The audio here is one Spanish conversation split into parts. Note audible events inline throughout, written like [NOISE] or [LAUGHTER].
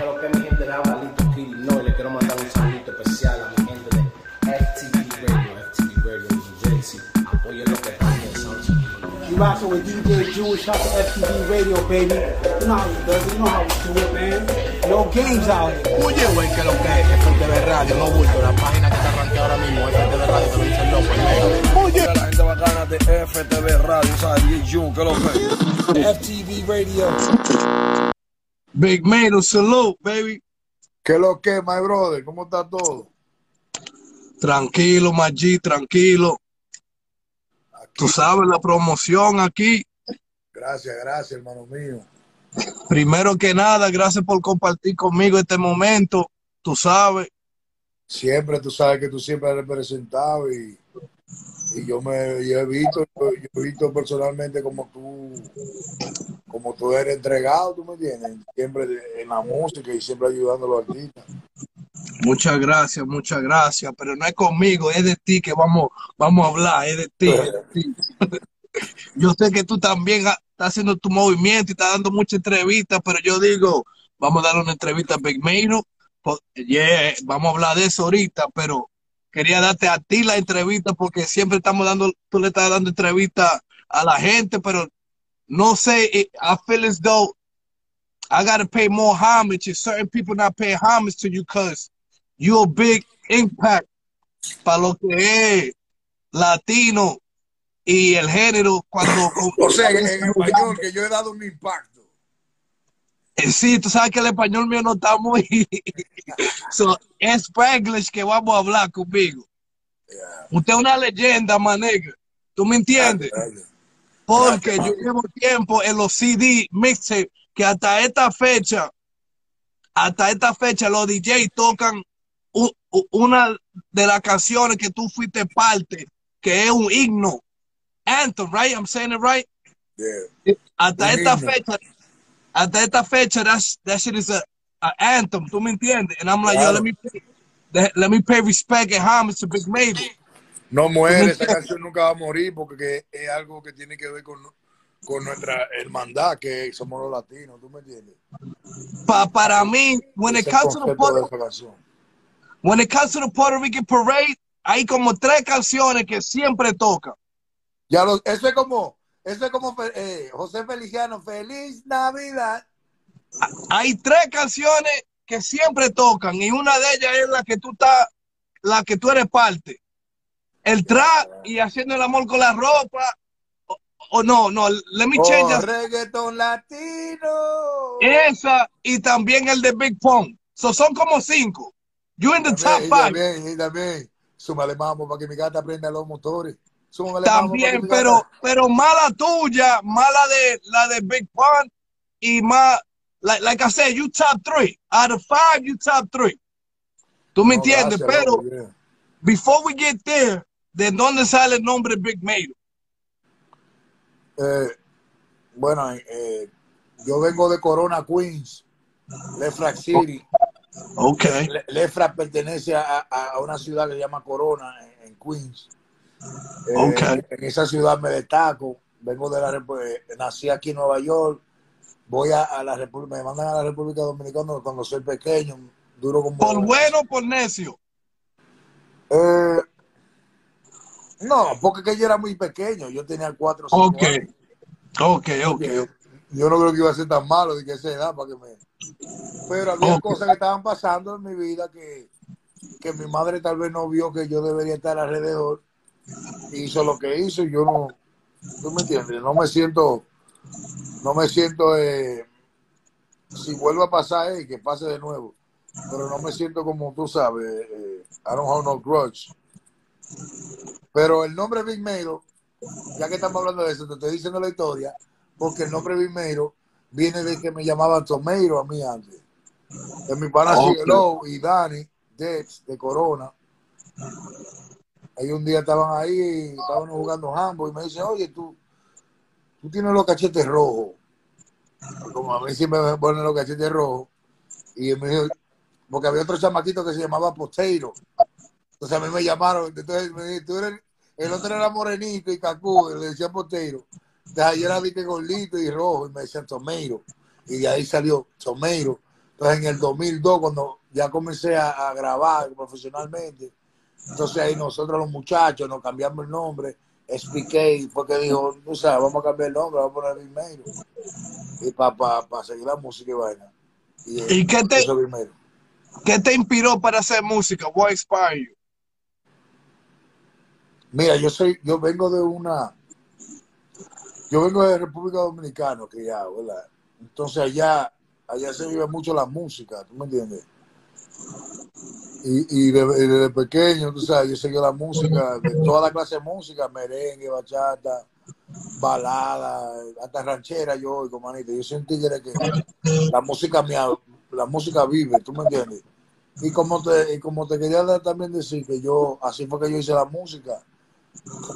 Pero que mi gente de Abalito no, y le quiero mandar un saludito especial a mi gente de FTV Radio, FTV Radio New Jersey. Apoyen lo que están You rockin' with DJ Jewish, shout to FTV Radio, baby. You know how we do it, you know how we do it, man. No games out here. Oye, güey, que lo que es FTV Radio, no bulto, la página que está arranqueada ahora mismo, FTV Radio, te lo dice el loco, Oye, la gente bacana de FTV Radio, ¿sabes? DJ que lo que FTV Radio. Big Man, salute, baby. ¿Qué lo que, my brother? ¿Cómo está todo? Tranquilo, Maggi, tranquilo. Tú sabes la promoción aquí. Gracias, gracias, hermano mío. Primero que nada, gracias por compartir conmigo este momento. Tú sabes. Siempre, tú sabes que tú siempre has representado y, y yo me he visto, yo he visto personalmente como tú, como tú eres entregado, tú me entiendes, siempre en la música y siempre ayudando a los artistas. Muchas gracias, muchas gracias, pero no es conmigo, es de ti que vamos, vamos a hablar, es de ti. Es de ti. [LAUGHS] yo sé que tú también estás haciendo tu movimiento y estás dando muchas entrevistas, pero yo digo, vamos a dar una entrevista a Big Maino, yeah, vamos a hablar de eso ahorita, pero quería darte a ti la entrevista porque siempre estamos dando, tú le estás dando entrevista a la gente, pero no sé, I feel as though I gotta pay more homage and certain people not pay homage to you because you're a big impact para lo que es latino y el género cuando... [LAUGHS] o sea, en, español que yo he dado un impacto. Eh, sí, tú sabes que el español mío no está muy... [LAUGHS] so, es Spanglish que vamos a hablar conmigo. Usted es una leyenda, manega. ¿Tú me entiendes? Porque yo llevo tiempo en los CD mixtape que hasta esta fecha, hasta esta fecha los DJ tocan una de las canciones que tú fuiste parte, que es un himno. Anthem, right? I'm saying it right? Yeah. Hasta esta fecha, hasta esta fecha, that's, that shit is a, anthem, ¿tú me entiendes? And I'm like, yo, let me, pay, let me pay respect and homage to Big Maybe. No muere, esa canción nunca va a morir porque es algo que tiene que ver con con nuestra hermandad que somos los latinos, ¿tú me entiendes? Pa, para mí, when it, comes to the Puerto, when it comes to the Puerto Rican parade, hay como tres canciones que siempre tocan. Ya lo, eso es como, eso es como eh, José Feliciano, Feliz Navidad. Hay tres canciones que siempre tocan y una de ellas es la que tú estás, la que tú eres parte. El trap y haciendo el amor con la ropa oh no, no, let me change oh, Reggaeton latino. Esa y también el de Big Pong. So, son como cinco. You in the top five. También, y también. Súmale vamos para que mi gata prenda los motores. También, pero, pero mala tuya, mala de la de Big Pong y más, like, like I said, you top three. Out of five, you top three. ¿Tú me entiendes? pero, before we get there, ¿de dónde sale el nombre Big Mayo? Eh, bueno, eh, yo vengo de Corona, Queens, Lefrak City. Ok. Lefrak pertenece a, una ciudad que se llama Corona, en, Queens. Eh, ok. En esa ciudad me destaco. Vengo de la nací aquí en Nueva York. Voy a, la República, me mandan a la República Dominicana cuando soy pequeño. Duro como. ¿Por bueno o por necio? Eh, no, porque que yo era muy pequeño, yo tenía cuatro o cinco okay. años. Ok, ok. Yo no creo que iba a ser tan malo de que se da para que me... Pero había cosas que estaban pasando en mi vida que, que mi madre tal vez no vio que yo debería estar alrededor. Hizo lo que hizo y yo no... ¿Tú me entiendes? No me siento... No me siento... Eh, si vuelve a pasar, eh, que pase de nuevo. Pero no me siento como tú sabes. Eh, I don't have no grudge. Pero el nombre Big Mero, ya que estamos hablando de eso, te estoy diciendo la historia, porque el nombre Big Mero viene de que me llamaban Tomeiro a mí antes. De mi pana okay. y Dani, Dex, de Corona. Ahí un día estaban ahí, estaban jugando jambo y me dicen, oye, tú, tú tienes los cachetes rojos. Como a mí siempre me ponen los cachetes rojos. Y me dijo, porque había otro chamaquito que se llamaba Posteiro. Entonces a mí me llamaron, entonces me tú eres, el otro era morenito y cacú, le decía Poteiro. Entonces ayer era viste gordito y rojo y me decían Tomeiro. Y de ahí salió Tomeiro. Entonces en el 2002, cuando ya comencé a grabar profesionalmente, entonces ahí nosotros los muchachos nos cambiamos el nombre. SPK fue que dijo, no sabes, vamos a cambiar el nombre, vamos a poner Big Y para pa, pa seguir la música y vaina. Y, ¿Y qué, te, qué te inspiró para hacer música? What inspired you? Mira, yo soy, yo vengo de una, yo vengo de República Dominicana, criado, ¿verdad? Entonces allá, allá se vive mucho la música, ¿tú me entiendes? Y, y de- y desde pequeño, tú sabes, yo seguí la música, de toda la clase de música, merengue, bachata, balada, hasta ranchera yo oigo, manito. Yo soy un tigre que la música mía, la música vive, ¿tú me entiendes? Y como te, y como te quería también decir que yo, así fue que yo hice la música,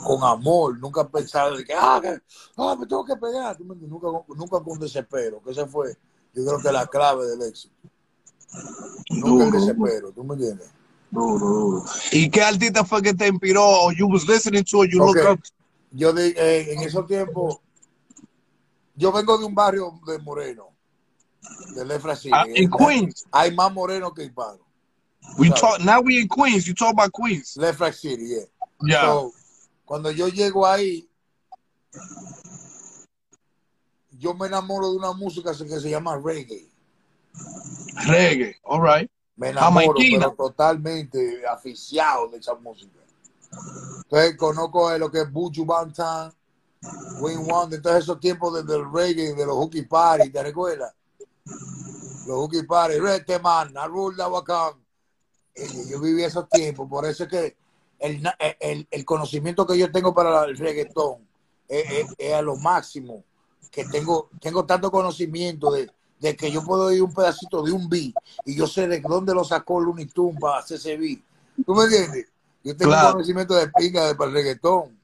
con amor, nunca pensaba de que, ah, que- ah, me tengo que pegar, ¿tú me entiendes? Nunca, nunca con desespero, que ese fue, yo creo que la clave del éxito. Nunca Duro, desespero, ¿tú me entiendes? duro, duro. ¿Y qué artista fue que te inspiró? O you was listening to, or you Ok. look up? Yo de- eh, en esos tiempos, yo vengo de un barrio de moreno, de Lefra City. Ah, in Queens. Hay más morenos que hispanos. We talk, now we in Queens. You talk about Queens. Lefra City, yeah. Yeah. So, cuando yo llego ahí, yo me enamoro de una música que se llama reggae. Reggae. All right. Me enamoro, pero totalmente aficiado de esa música. Entonces conozco eh, lo que es Buju Bantan, Wayne Wonder, entonces esos tiempos desde el reggae, de los hooky party, ¿te recuerdas? Los hooky party, Rete Man, Narul Dawakan. Eh, Yo viví esos tiempos, por eso es que el, eh, el, el conocimiento que yo tengo para el reggaetón es, es- es a lo máximo, que tengo, tengo tanto conocimiento de, de que yo puedo ir un pedacito de un beat y yo sé de dónde lo sacó Looney Tunes para hacer ese beat. ¿Tú me entiendes? Yo tengo Claro. un conocimiento de pinga de para el reggaetón,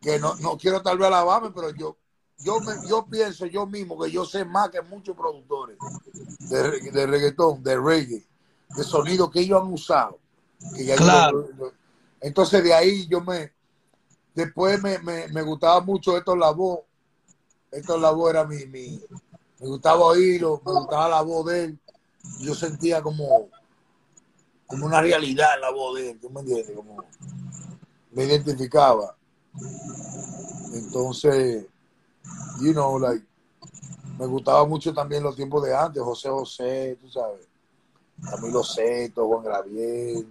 que no, no quiero tal vez alabarme, pero yo, yo, me- yo pienso yo mismo que yo sé más que muchos productores de, re- de reggaetón, de reggae, de sonido que ellos han usado. Que ya yo Claro. entonces de ahí yo me, después me, me, me gustaba mucho esto la voz, esto la voz era mi, mi, me gustaba oírlo, me gustaba la voz de él, yo sentía como, como una realidad la voz de él, ¿tú me entiendes? Como me identificaba. Entonces, you know, like, me gustaba mucho también los tiempos de antes, José José, tú sabes, Camilo Seto, Juan Gabriel,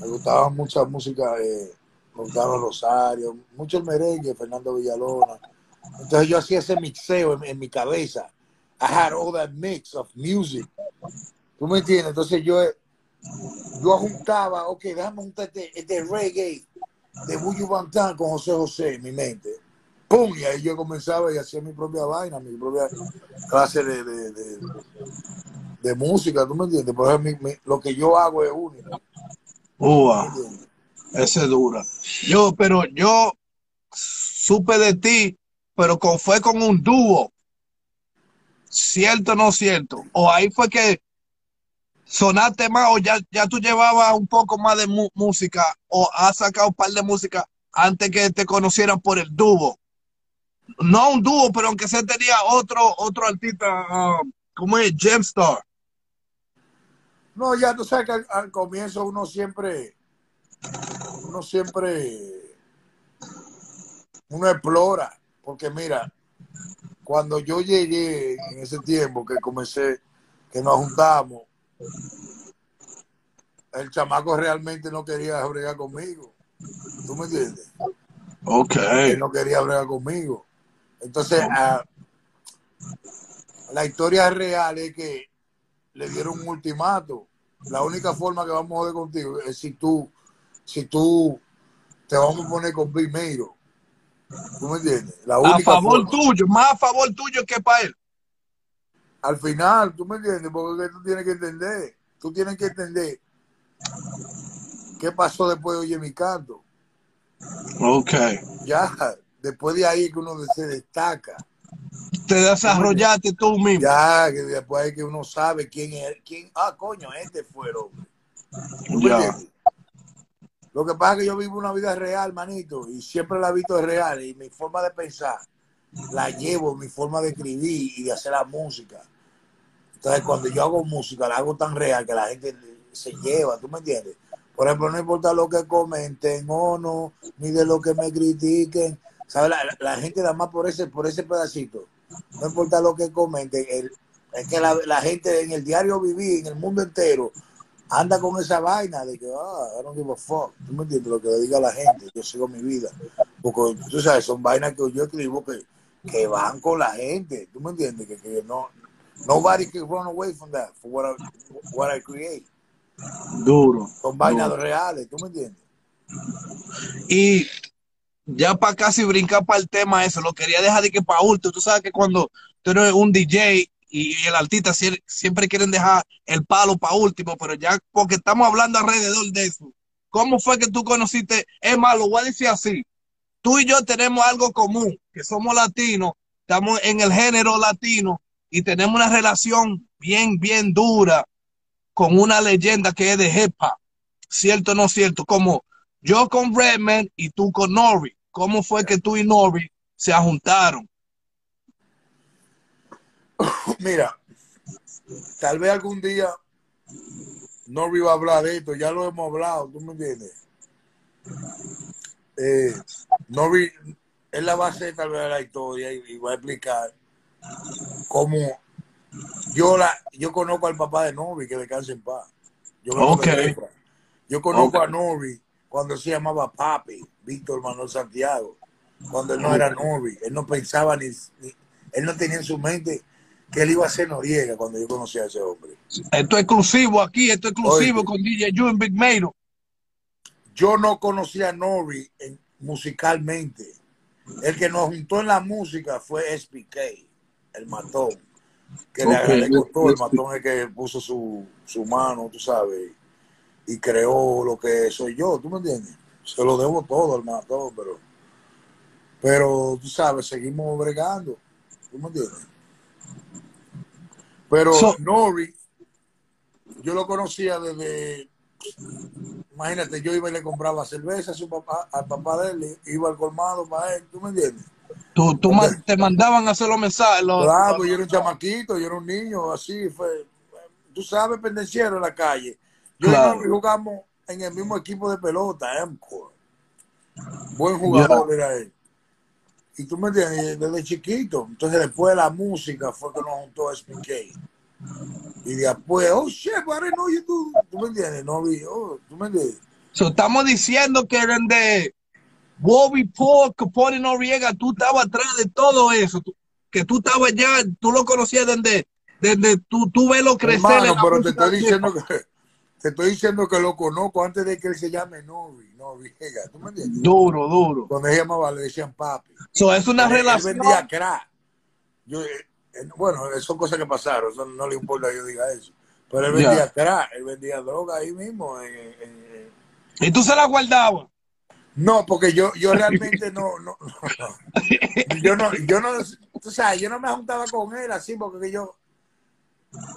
me gustaba mucha música, eh, me Rosario, mucho el merengue, Fernando Villalona. Entonces yo hacía ese mixeo en mi cabeza. I had all that mix of music. ¿Tú me entiendes? Entonces yo, yo juntaba, ok, déjame juntar este, este reggae de Buju Bantan con José José en mi mente. ¡Pum! Y ahí yo comenzaba y hacía mi propia vaina, mi propia clase de, de, de, de música, ¿tú me entiendes? Por ejemplo, mi- mi- lo que yo hago es único. Ua, ¿me entiendes? ese es dura. Yo, pero yo supe de ti, pero con, fue con un dúo. ¿Cierto o no cierto? O ahí fue que sonaste más, o ya, ya tú llevabas un poco más de música, o has sacado un par de música antes que te conocieran por el dúo. No un dúo, pero aunque se tenía otro, otro artista, ah, como es Gemstar. No, ya tú sabes que al comienzo uno siempre, uno siempre, uno explora, porque mira, cuando yo llegué en ese tiempo que comencé, que nos juntamos, el chamaco realmente no quería bregar conmigo. ¿Tú me entiendes? Ok. Él no quería bregar conmigo. Entonces, la historia real es que le dieron un ultimato. La única forma que vamos a joder contigo es si tú, si tú te vamos a poner con primero. ¿Tú me entiendes? La A única favor forma. tuyo, más a favor tuyo que para él. Al final, ¿tú me entiendes? Porque tú tienes que entender. Tú tienes que entender qué pasó después de Oye Mi Canto. Ok. Ya, después de ahí que uno se destaca. Te desarrollaste tú mismo. Ya, que después es que uno sabe quién es, quién, ah, coño, este fue el hombre. ¿Tú me Ya. Lo que pasa es que yo vivo una vida real, manito, y siempre la he visto real, y mi forma de pensar la llevo, mi forma de escribir y de hacer la música. Entonces, cuando yo hago música, la hago tan real que la gente se lleva, ¿tú me entiendes? Por ejemplo, no importa lo que comenten o no, ni de lo que me critiquen. ¿Sabes? La, gente da más por ese, por ese pedacito. No importa lo que comenten. El, es que la, la, gente en el diario vivir, en el mundo entero, anda con esa vaina de que, ah, I don't give a fuck. ¿Tú me entiendes? Lo que le diga la gente. Yo sigo mi vida. Porque, tú sabes, son vainas que yo escribo que, que van con la gente. ¿Tú me entiendes? Que, que no, nobody can run away from that, for what I, what I create. Duro. Son vainas duro. reales, ¿tú me entiendes? Y ya para casi brincar para el tema eso, lo quería dejar de que para último. Tú sabes que cuando tú eres un DJ y el artista siempre quieren dejar el palo para último, pero ya porque estamos hablando alrededor de eso. ¿Cómo fue que tú conociste? Es más, lo voy a decir así. Tú y yo tenemos algo común, que somos latinos, estamos en el género latino y tenemos una relación bien, bien dura con una leyenda que es de Jepa. ¿Cierto o no cierto? Como yo con Redman y tú con Nori. ¿Cómo fue que tú y Nori se juntaron? [LAUGHS] Mira, tal vez algún día Nori va a hablar de esto, ya lo hemos hablado, ¿tú me entiendes? Eh, Nori, él la va a hacer tal vez de la historia y, y, va a explicar cómo yo la yo conozco al papá de Nori, que descanse en paz. Yo, okay. yo conozco okay. a Nori cuando se llamaba Papi, Víctor Manuel Santiago, cuando él no era Nori, él no pensaba ni, ni, él no tenía en su mente que él iba a ser Noriega cuando yo conocí a ese hombre. Esto es exclusivo aquí, esto es exclusivo Oye, con DJ en Big Mero. Yo no conocía a Nori en, musicalmente. El que nos juntó en la música fue SPK, el matón. Que okay. le, le costó, el matón es que puso su, su mano, tú sabes, y creó lo que soy yo, ¿tú me entiendes? Se lo debo todo al matón, pero, pero tú sabes, seguimos bregando, ¿tú me entiendes? Pero so, Nori, yo lo conocía desde, imagínate, yo iba y le compraba cerveza a su papá, al papá de él, iba al colmado para él, ¿tú me entiendes? Tú, tú te mandaban a hacer los mensajes. Los, claro, yo era un chamaquito, yo era un niño, así fue. Tú sabes, pendenciero en la calle. Yo claro. y jugamos en el mismo equipo de pelota. Buen jugador era él. Y tú me entiendes, desde chiquito. Entonces después de la música fue que nos juntó SPK. Y después, oh shit, padre, no, yo, tú, tú me entiendes, no vi, oh, tú me entiendes. So, estamos diciendo que eran de Bobby Paul, Capone Noriega, tú estabas atrás de todo eso, tú, que tú estabas ya, tú lo conocías desde, desde tú, tú ves lo crecer. Hermano, pero te estoy diciendo que te estoy diciendo que lo conozco antes de que él se llame Nori, Noriega, ¿tú me entiendes? Duro, duro. Cuando él llamaba le decían papi. So, es una relación. Él vendía crack. Yo, eh, bueno, son cosas que pasaron, eso no le importa que yo diga eso. Pero él vendía yeah. crack, él vendía droga ahí mismo. En, en. ¿Y tú se la guardabas? No, porque yo, yo [LAUGHS] realmente no, no, no, yo no, yo no, tú sabes, yo no me juntaba con él así porque yo,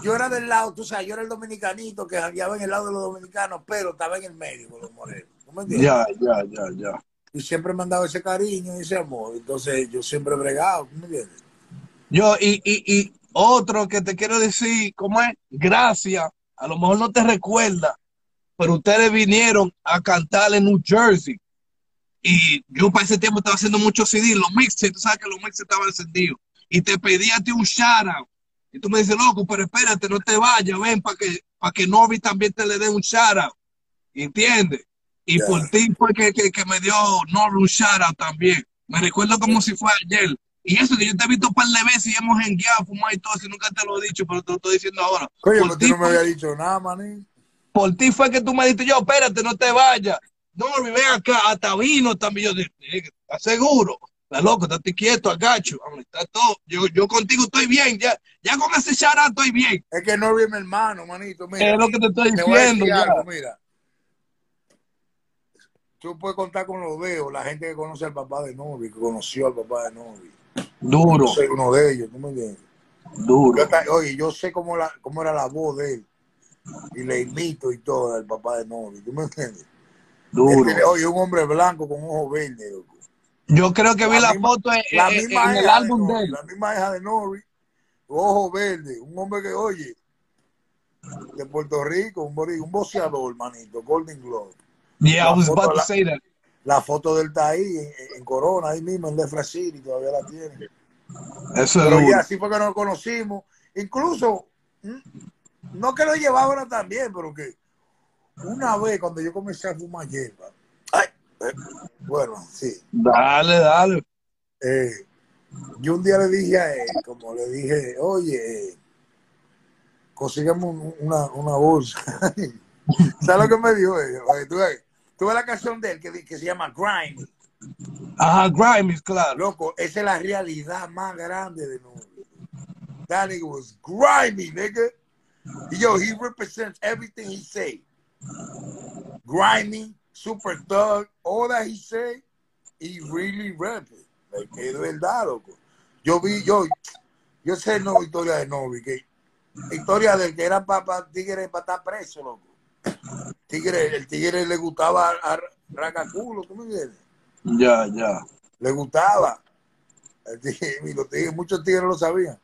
yo era del lado, tú sabes, yo era el dominicanito que jangueaba en el lado de los dominicanos, pero estaba en el medio con los morenos. ¿tú me entiendes? Ya, ya, ya, ya. Y siempre me han dado ese cariño y ese amor. Entonces yo siempre he bregado, ¿tú me entiendes? Yo, y, y, y otro que te quiero decir, ¿cómo es? Gracias. A lo mejor no te recuerda, pero ustedes vinieron a cantar en New Jersey. Y yo para ese tiempo estaba haciendo muchos CD, los mixes, tú sabes que los mixes estaban encendidos. Y te pedí a ti un shout out. Y tú me dices, loco, pero espérate, no te vayas, ven, para que, para que Novi también te le dé un shout out. ¿Entiendes? Y yeah. por ti fue que, que, que me dio Novi un shout out también. Me recuerdo como si fue ayer. Y eso que yo te he visto un par de veces y hemos enguiado, fumado y todo eso, nunca te lo he dicho, pero te lo estoy diciendo ahora. Oye, por ti no me había dicho nada, maní. Por ti fue que tú me dijiste, yo, espérate, no te vayas. No, ven acá, hasta vino también. Yo dije, ¿estás seguro? Está loco, estate quieto, agacho. Está todo. Yo, yo contigo estoy bien, ya, ya con ese chará estoy bien. Es que no vi mi hermano, manito. Mira, es lo que te estoy te diciendo. Algo, mira. Tú puedes contar con los dedos, la gente que conoce al papá de Novi, que conoció al papá de Novi. Duro. Yo soy uno de ellos, ¿tú me entiendes? Duro. Yo, oye, yo sé cómo, la, cómo era la voz de él. Y le imito y todo al papá de Novi, ¿tú me entiendes? Duro. Tiene, oye, un hombre blanco con ojos verdes. Yo creo que vi la, foto en, la misma en el álbum de, de, él. La misma hija de Nori. ojo verde, un hombre que oye, de Puerto Rico, un, un boxeador, manito, Golden Globe. Yeah, I was foto about to say that. La foto del está ahí en, en Corona, ahí mismo en Lefra City, todavía la tiene. Eso es Pero duro. ya así fue que nos conocimos. Incluso, mm, no que lo llevaba también, pero que una vez cuando yo comencé a fumar hierba, eh, bueno, sí, Dale, dale. eh, yo un día le dije a él, como le dije, oye, un- una, una bolsa. [LAUGHS] ¿Sabes lo que me dijo? Oye, Tú tú ves la canción de él que, que se llama Grime. Ajá, Grimes, claro. Loco, esa es la realidad más grande de Novi. That nigga was grimy, nigga. Yo, he represents everything he say. Grimy, super thug, all that he say, he really rap it. Like, es verdad, loco. Yo vi, yo, yo sé no historia de Novi, que historia del que era para tigre para estar preso, loco. Tigre, el tigre le gustaba a, a Ragaculo, ¿tú me entiendes? Ya, ya. le gustaba. El tigre- [LAUGHS] y los tigres- muchos tigres lo sabían.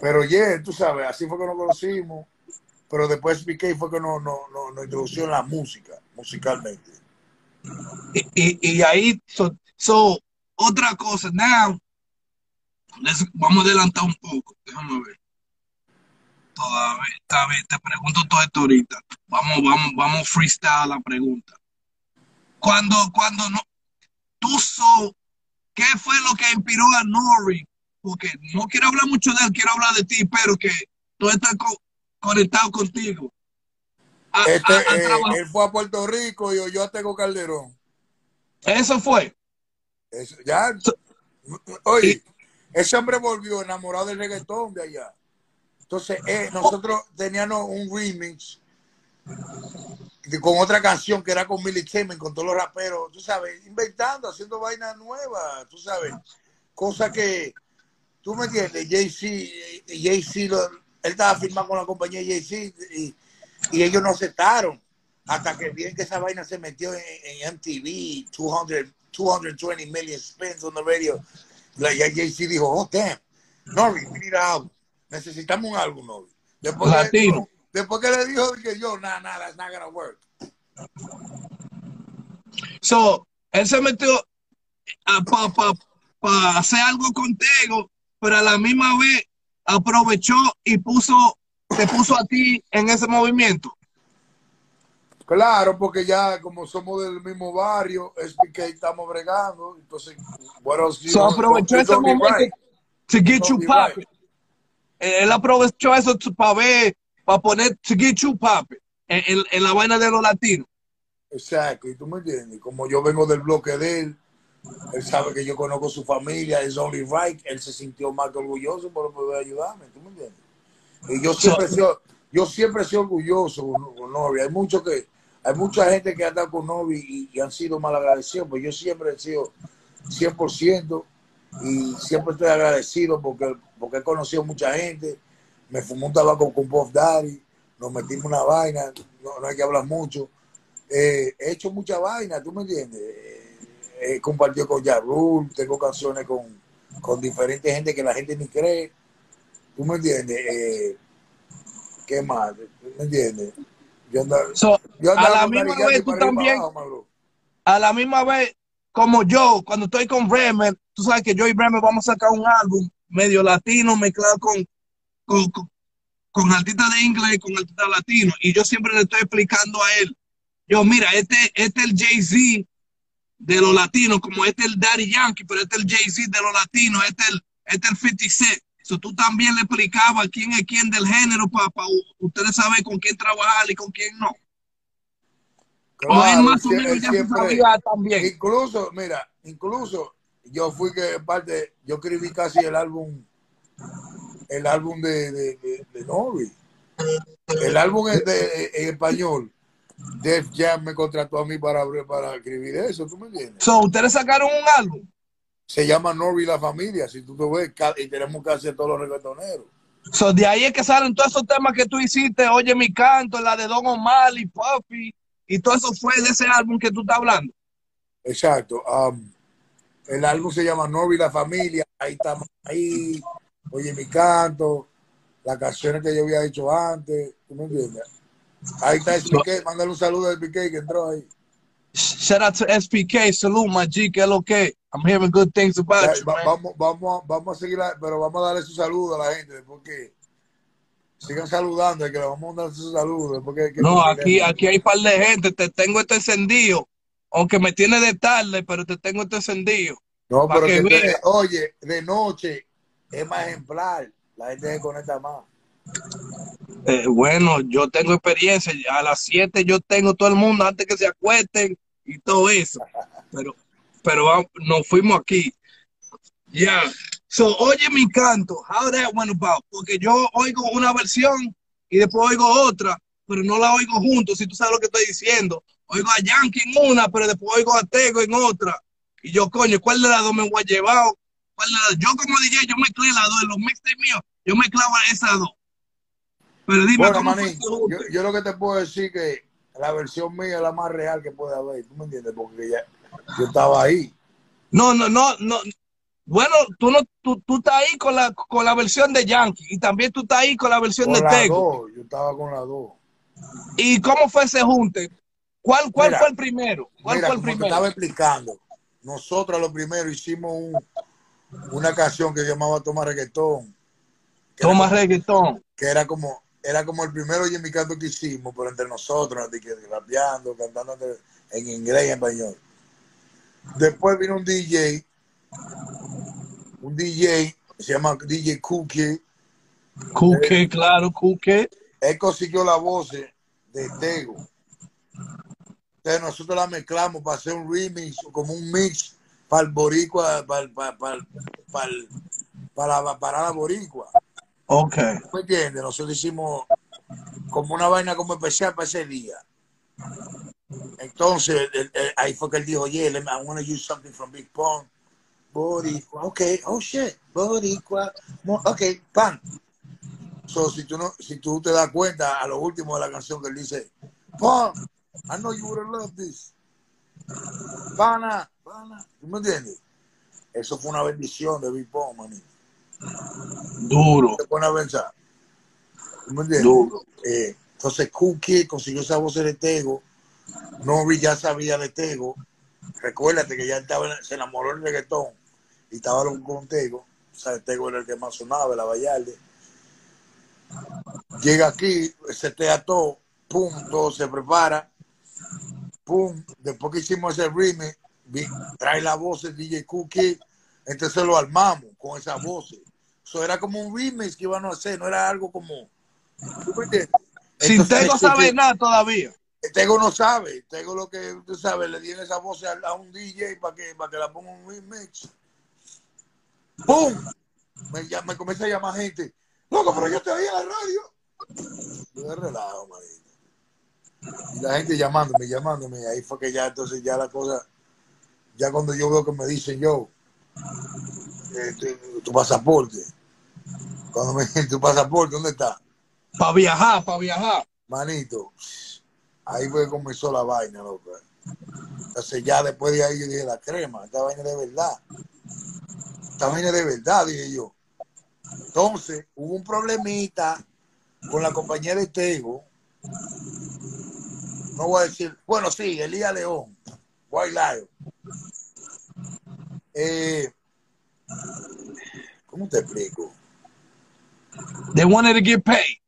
Pero yeah, tú sabes, así fue que nos conocimos. Pero después PK fue que nos, nos, nos, nos introdució en la música, musicalmente. Y, y, ahí, so, so, otra cosa, now, vamos a adelantar un poco, déjame ver. Todavía, está te pregunto todo esto ahorita. Vamos, vamos, vamos freestyle la pregunta. Cuando, cuando no, tú so, ¿qué fue lo que inspiró a Nori? Porque no quiero hablar mucho de él, quiero hablar de ti, pero que estás co- conectado contigo. A- Este, a- a eh, él fue a Puerto Rico y yo a Tego Calderón. Eso fue. Eso, ya, oye, ese hombre volvió enamorado del reggaetón de allá. Entonces, eh, nosotros teníamos un remix con otra canción que era con Millie Temen, con todos los raperos, tú sabes, inventando, haciendo vainas nuevas, tú sabes, cosas que, tú me entiendes, Jay-Z, Jay-Z, lo- él estaba firmando con la compañía Jay-Z y, y ellos no aceptaron hasta que bien que esa vaina se metió en, en MTV, 200, 220 million spins on the radio. La Jay-Z dijo, oh, damn, we need album. Necesitamos un álbum. Después que le Latino. dijo- después que le dijo que yo, nah, nah, that's not gonna work. So, él se metió para pa, pa hacer algo contigo, pero a la misma vez aprovechó y puso, te puso a ti en ese movimiento. Claro, porque ya como somos del mismo barrio, es que estamos bregando, entonces, bueno, sí, So, aprovechó ese momento to get Don't you be popping. Eh, Él aprovechó eso para ver, para poner to get you en, en- en la vaina de los latinos. Exacto, y tú me entiendes, como yo vengo del bloque de él, él sabe que yo conozco su familia, es only right, él se sintió más que orgulloso por poder ayudarme, tú me entiendes. Y yo siempre he sido, yo siempre sido orgulloso con, con Novi. Hay mucho que, hay mucha gente que ha estado con Novi y, y han sido mal agradecidos, pero yo siempre he sido 100% y siempre estoy agradecido porque, porque he conocido mucha gente. Me fumé un tabaco con Puff Daddy, nos metimos una vaina, no, no hay que hablar mucho. Eh, he hecho mucha vaina, ¿tú me entiendes? Eh, He compartido con Ja Rule, tengo canciones con, con diferentes gente que la gente ni cree. ¿Tú me entiendes? Eh, ¿Qué más? ¿Tú me entiendes? Yo andaba, So, yo a la misma vez tú y también, abajo, a la misma vez, como yo, cuando estoy con Bremer, tú sabes que yo y Bremer vamos a sacar un álbum medio latino mezclado con, con, con, con artistas de inglés, con artistas latinos, y yo siempre le estoy explicando a él, yo, mira, este, este es el Jay-Z de los latinos, como este es el Daddy Yankee, pero este es el Jay-Z de los latinos, este es el, este es el 50 Tú también le explicabas quién es quién del género para ustedes saber con quién trabajar y con quién no. o él más o menos ya siempre- sabía también. Incluso, mira, incluso yo fui que parte, yo escribí casi el álbum, el álbum de, de, de. El álbum es de, en español. Def Jam me contrató a mí para, para escribir eso, ¿tú me entiendes? So, ustedes sacaron un álbum. Se llama Novi la familia, si tú te ves, y tenemos hacer todos los reggaetoneros. So, de ahí es que salen todos esos temas que tú hiciste, Oye mi canto, la de Don Omar y Puffy, y todo eso fue de ese álbum que tú estás hablando. Exacto. um, el álbum se llama Novi la familia, ahí estamos, ahí Oye mi canto, las canciones que yo había hecho antes, ¿tú me entiendes? Ahí está SPK, mándale un saludo a SPK que entró ahí. Shout out to SPK, salute my G, que lo que. I'm hearing good things about Ya, you, va- man. vamos, vamos, vamos a seguir, la- pero vamos a darle su saludo a la gente, porque sigan saludando, que le vamos a dar su saludo. Porque, No, aquí, aquí hay par de gente, te tengo este encendido. Aunque me tiene de tarde, pero te tengo este encendido. No, pero que que te- oye, de noche es más ejemplar, la gente se conecta más. Eh, bueno, yo tengo experiencia. A las 7 yo tengo todo el mundo antes que se acuesten y todo eso. Pero, pero va- nos fuimos aquí. Ya. So, oye mi canto. How that went about. Porque yo oigo una versión y después oigo otra, pero no la oigo juntos. Si tú sabes lo que estoy diciendo. Oigo a Yankee en una, pero después oigo a Tego en otra. Y yo, coño, ¿cuál de las dos me voy a llevar? ¿Cuál de las- Yo como DJ, yo mezclé las dos. En los mixtapes míos, yo mezclaba esas dos. Pero dime Bueno, cómo junte? yo, yo lo que te puedo decir que la versión mía es la más real que puede haber, ¿tú me entiendes? Porque ya, yo estaba ahí. No, no, no, no. Bueno, tú no, tú, tú estás ahí con la, con la versión de Yankee y también tú estás ahí con la versión Con de las Tego. dos, yo estaba con las dos. ¿Y cómo fue ese junte? ¿Cuál, cuál Mira, fue el primero? ¿Cuál Mira, fue el como te primero? estaba explicando, nosotros lo primero hicimos un- una canción que llamaba Toma Reggaetón. Toma era, reggaetón. que era como era como el primero y en mi canto que hicimos, pero entre nosotros, de que rapeando, cantando en inglés y en español. Después vino un DJ, un DJ, se llama DJ Cookie, Cuque, claro, Cuque. él consiguió la voz de Tego. Entonces nosotros la mezclamos para hacer un remix, como un mix para el boricua, para, el- para, para, para, el- para la parada boricua. Ok. ¿Me entiendes? Nosotros hicimos como una vaina como especial para ese día. Entonces, ahí fue que él dijo, yeah, I want to use something from Big Pong. Boricua, ok, oh shit, Boricua, ok, pan. So, si tú, no, si tú te das cuenta, a lo último de la canción que él dice, Pong, I know you would have loved this. Pana, pana, ¿tú me entiendes? Eso fue una bendición de Big Pong, manito. Duro, Te pone a pensar. ¿Tú me entiendes? duro. Eh, entonces Cookie consiguió esa voz de Tego. Novi ya sabía de Tego. Recuérdate que ya estaba, se enamoró del reggaetón y estaba con Tego. O sea, Tego era el que más sonaba, la Vallarde. Llega aquí, se te ató, pum, todo se prepara, pum. Después que hicimos ese remix, trae la voz de DJ Cookie, entonces lo armamos con esa voz. Eso era como un remix que iban a hacer, no era algo como. ¿Tú me entiendes? Sin Tego sabe nada todavía. Tego no sabe, Tego lo que tú sabes, le dieron esa voz a, a un DJ para que, para que la ponga un remix. ¡Pum! Me, llama- me comienza a llamar gente. Loco, pero yo te oí en la radio. Yo de relajo, manito. Y la gente llamándome, llamándome. Ahí fue que ya, entonces ya la cosa, ya cuando yo veo que me dicen yo, eh, tu, tu pasaporte. Cuando me tu pasaporte, ¿dónde está? Para viajar, para viajar. Manito, ahí fue que comenzó la vaina, loco. Entonces ya después de ahí yo dije, la crema, esta vaina de verdad. Esta vaina de verdad, dije yo. Entonces, hubo un problemita con la compañía de Tego. No voy a decir, bueno, sí, Elías León, White Lion. Eh, ¿Cómo te explico? They wanted to get paid.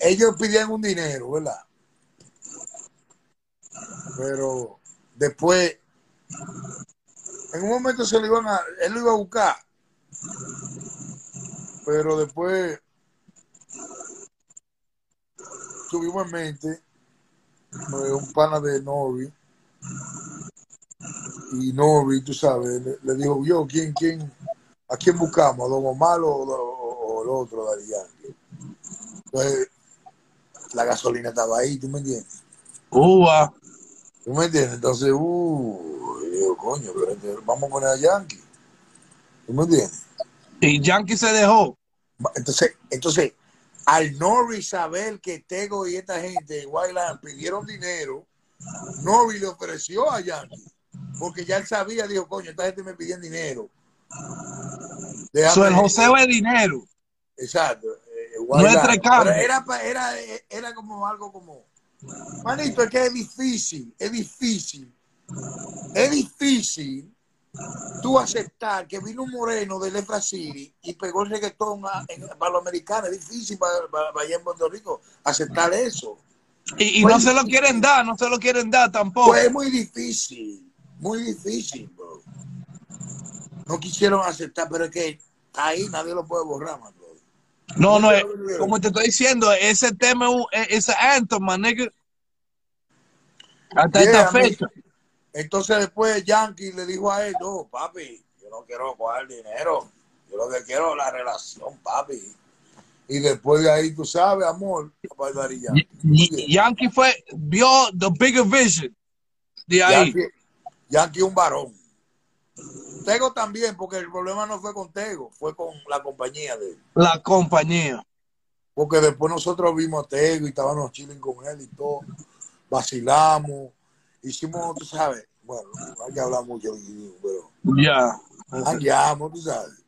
ellos pidían un dinero, ¿verdad? Pero después, en un momento se lo iban a, él lo iba a buscar. Pero después tuvimos en mente eh, un pana de Novi. Y Novi, tú sabes, le, le dijo, yo, ¿quién, quién, ¿a quién buscamos? ¿A Don Omar o, o- o el otro, Yankee? Entonces, la gasolina estaba ahí, ¿tú me entiendes? Uva. ¿Tú me entiendes? Entonces, uh, yo digo, coño, pero este, vamos a poner a Yankee. ¿Tú me entiendes? Y Yankee se dejó. Entonces, entonces al Norris saber que Tego y esta gente de Wildland pidieron dinero, Norris le ofreció a Yankee. Porque ya él sabía, dijo, coño, esta gente me pidieron dinero. Déjame- So, el joseo es dinero. Exacto. eh, No. Pero era, pa- era, era como algo como. Manito, es que es difícil, es difícil. Es difícil tú aceptar que vino un moreno de Lefra City y pegó el reggaetón a- en, para los americanos. Es difícil para, para, para allá en Puerto Rico aceptar eso. Y, y no se lo quieren dar, no se lo quieren dar tampoco. Pues es muy difícil, muy difícil, bro. No quisieron aceptar, pero es que ahí nadie lo puede borrar, man, bro. No, no, no eh, como te estoy diciendo, ese tema es es ese anthem, man, nigga. Hasta Yeah, esta fecha. Entonces después Yankee le dijo a él, no, papi, yo no quiero coger dinero, yo lo que quiero es la relación, papi. Y después de ahí, tú sabes, amor, Yankee. Yankee fue, vio the bigger vision de ahí. Yankee, Yankee un varón. Tego también, porque el problema no fue con Tego, fue con la compañía de él. La compañía. Porque después nosotros vimos a Tego y estábamos chilling con él y todo. Vacilamos. Hicimos, tú sabes, bueno, no hay que hablar mucho, pero Ya. tú sabes.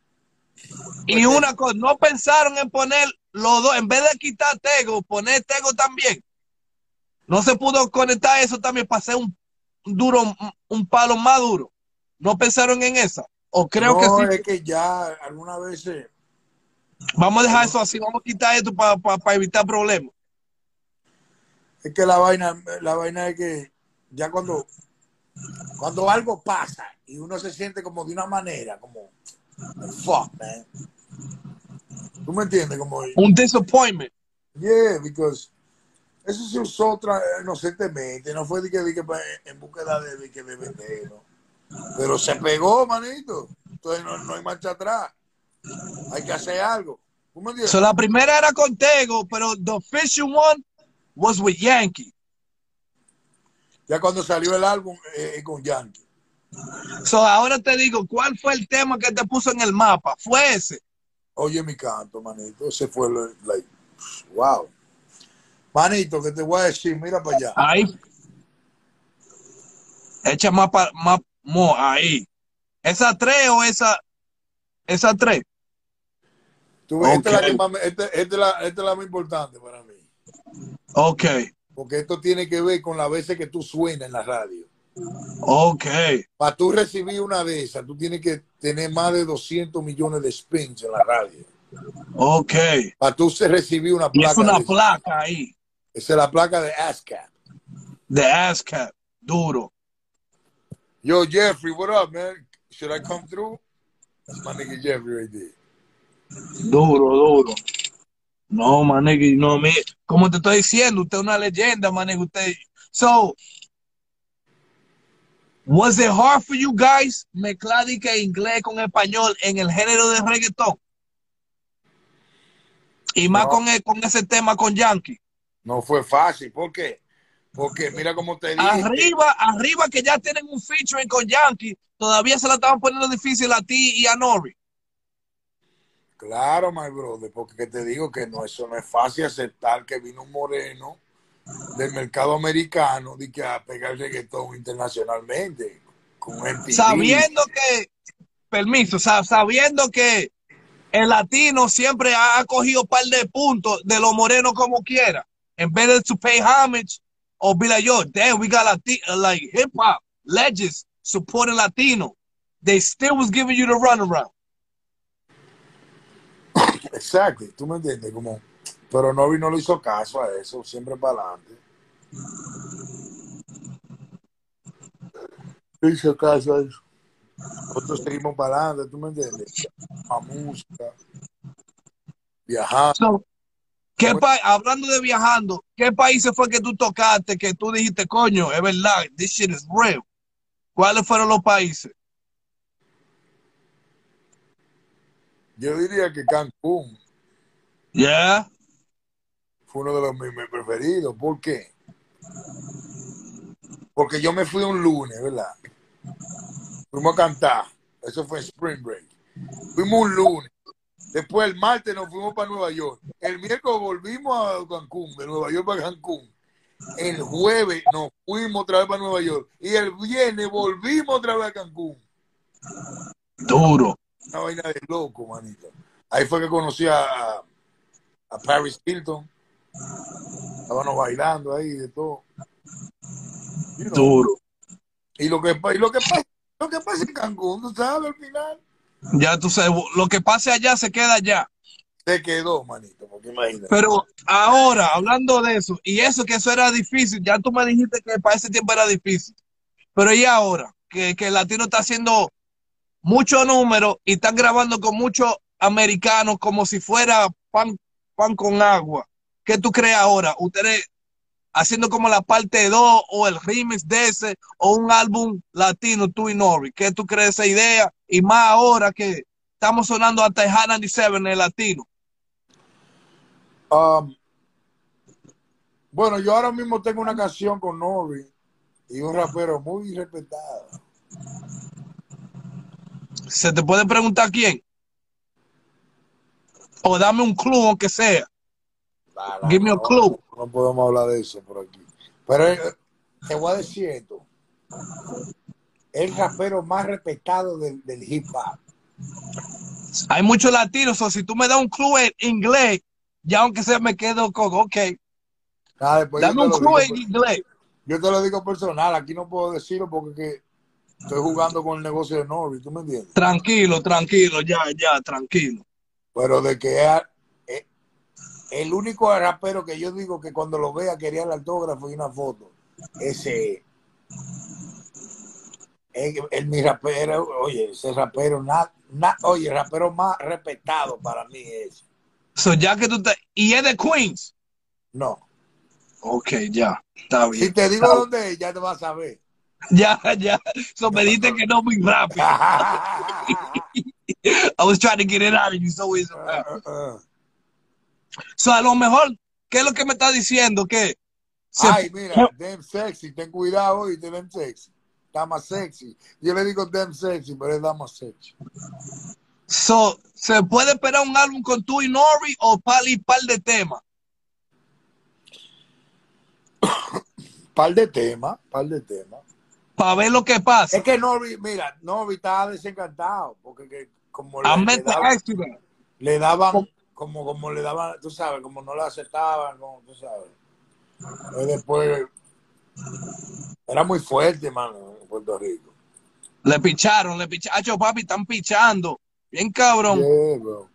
Y una cosa, no pensaron en poner los dos, en vez de quitar Tego, poner Tego también. No se pudo conectar eso también para hacer un duro, un- palo más duro. No pensaron en esa. O creo no, que sí. es que ya algunas veces, Vamos a dejar eso así, vamos a quitar esto para evitar problemas. es que la vaina, la vaina es que ya cuando, cuando algo pasa y uno se siente como de una manera, como, fuck, man. ¿Tú me entiendes? Como, Un disappointment. Yeah, because eso se usó otra, inocentemente, no fue de que, de que pa- en búsqueda de, de, que de vender, ¿no? Pero se pegó, manito. Entonces no, no hay marcha atrás. Hay que hacer algo. So, la primera era con Tego, pero the official one was with Yankee. Ya cuando salió el álbum eh, eh, con Yankee. So, ahora te digo, ¿cuál fue el tema que te puso en el mapa? Fue ese. Oye mi canto, manito. Ese fue, lo, like, wow. Manito, que te voy a decir, mira para allá. Ahí. Echa más, pa- más, mo, ahí. ¿Esa tres o esa? Esa tres. Tú ves, esta, es la más me- esta- esta es la, esta es la más importante para mí. Ok, Porque esto tiene que ver con las veces que tú suenas en la radio. ok. Para tú recibir una de esas, tú tienes que tener más de 200 millones de spins en la radio. Ok. Para tú recibir una Y placa. es una placa ahí. Esa es la placa de ASCAP. De ASCAP. Duro. Yo, Jeffrey, what up, man? Should I come through? That's my nigga Jeffrey right there. Duro, duro. No, manegue, no, me, como te estoy diciendo, usted es una leyenda, manegue, usted. So, was it hard for you guys mezclar que inglés con español en el género de reggaetón? Y más No. con, el- con ese tema con Yankee. No fue fácil. ¿Por qué? Porque mira cómo te dije. Arriba, arriba que ya tienen un featuring con Yankee, todavía se la estaban poniendo difícil a ti y a Nori. Claro, my brother, porque que te digo que no, eso no es fácil aceptar que vino un moreno del mercado americano de que a pegar reggaetón internacionalmente con MTV. sabiendo que, permiso, sa- sabiendo que el latino siempre ha ha cogido un par de puntos de los morenos como quiera, vez de to pay homage or be like, yo, damn, we got Lati- uh, like hip hop legends supporting Latino. They still was giving you the runaround. [COUGHS] Exacto, tú me entiendes, como, pero Novi no le hizo caso a eso, siempre para adelante. No hizo caso a eso. Nosotros seguimos para adelante, tú me entiendes, a música, viajar. So, ¿qué hablando de viajando, ¿qué países fue que tú tocaste que tú dijiste, coño, es verdad, this shit is real? ¿Cuáles fueron los países? Yo diría que Cancún Yeah. fue uno de los mis preferidos. ¿Por qué? Porque yo me fui un lunes, ¿verdad? Fuimos a cantar. Eso fue Spring Break. Fuimos un lunes. Después el martes nos fuimos para Nueva York. El miércoles volvimos a Cancún, de Nueva York para Cancún. El jueves nos fuimos otra vez para Nueva York. Y el viernes volvimos otra vez a Cancún. Duro. Una vaina de loco, manito. Ahí fue que conocí a, a Paris Hilton. Estábamos bailando ahí de todo. You know. Duro. Y lo que, y lo que pasa, lo que pasa en Cancún, tú sabes, al final Ya tú sabes, lo que pase allá se queda allá. se quedó, manito, porque imagínate. Pero ahora, hablando de eso, y eso que eso era difícil, ya tú me dijiste que para ese tiempo era difícil. Pero y ahora, que, que el latino está haciendo mucho número y están grabando con muchos americanos como si fuera pan, pan con agua. ¿Qué tú crees ahora? ¿Ustedes haciendo como la parte 2 o el remix de ese o un álbum latino, tú y Nori? ¿Qué tú crees de esa idea? Y más ahora que estamos sonando hasta Hot 97 en el latino. Um, bueno, yo ahora mismo tengo una canción con Nori y un rapero muy respetado. ¿Se te puede preguntar quién? O dame un clue, aunque sea. La- la- Give me a no, clue. No podemos hablar de eso por aquí. Pero eh, te voy a decir esto. El rapero más respetado del, del hip hop. Hay muchos latinos, o si tú me das un clue en inglés, ya aunque sea me quedo con, ok, después yo dame un digo en inglés. Yo te lo digo personal, aquí no puedo decirlo porque que estoy jugando con el negocio de Norby, ¿tú me entiendes? Tranquilo, tranquilo, ya, ya, tranquilo. Pero de que es el único rapero que yo digo que cuando lo vea quería el autógrafo y una foto, ese es el, mi rapero, oye, ese rapero, na, na- oye, el rapero más respetado para mí es, So, ya que tú te... Y es de Queens. no. Ok, ya, está bien. Si te digo Está- dónde es, ya te vas a saber. [LAUGHS] Ya, ya. So, me diste que no muy rápido. [LAUGHS] I was trying to get it out of you, so it's So, a lo mejor, ¿qué es lo que me está diciendo? Que se- Ay, mira, damn sexy, ten cuidado hoy, damn sexy. Más sexy. Yo le digo damn sexy, pero es más sexy. So, ¿se puede esperar un álbum con tú y Nori o par y par de temas? [COUGHS] Par de temas, par de temas. Para ver lo que pasa. Es que Norby, mira, Norby estaba desencantado, porque que como le, le daban, le daban, como, como le daban, tú sabes, como no le aceptaban, como tú sabes. Y después, era muy fuerte, mano, en Puerto Rico. Le picharon, le picharon. Acho, papi, están pichando. Bien cabrón. Yeah.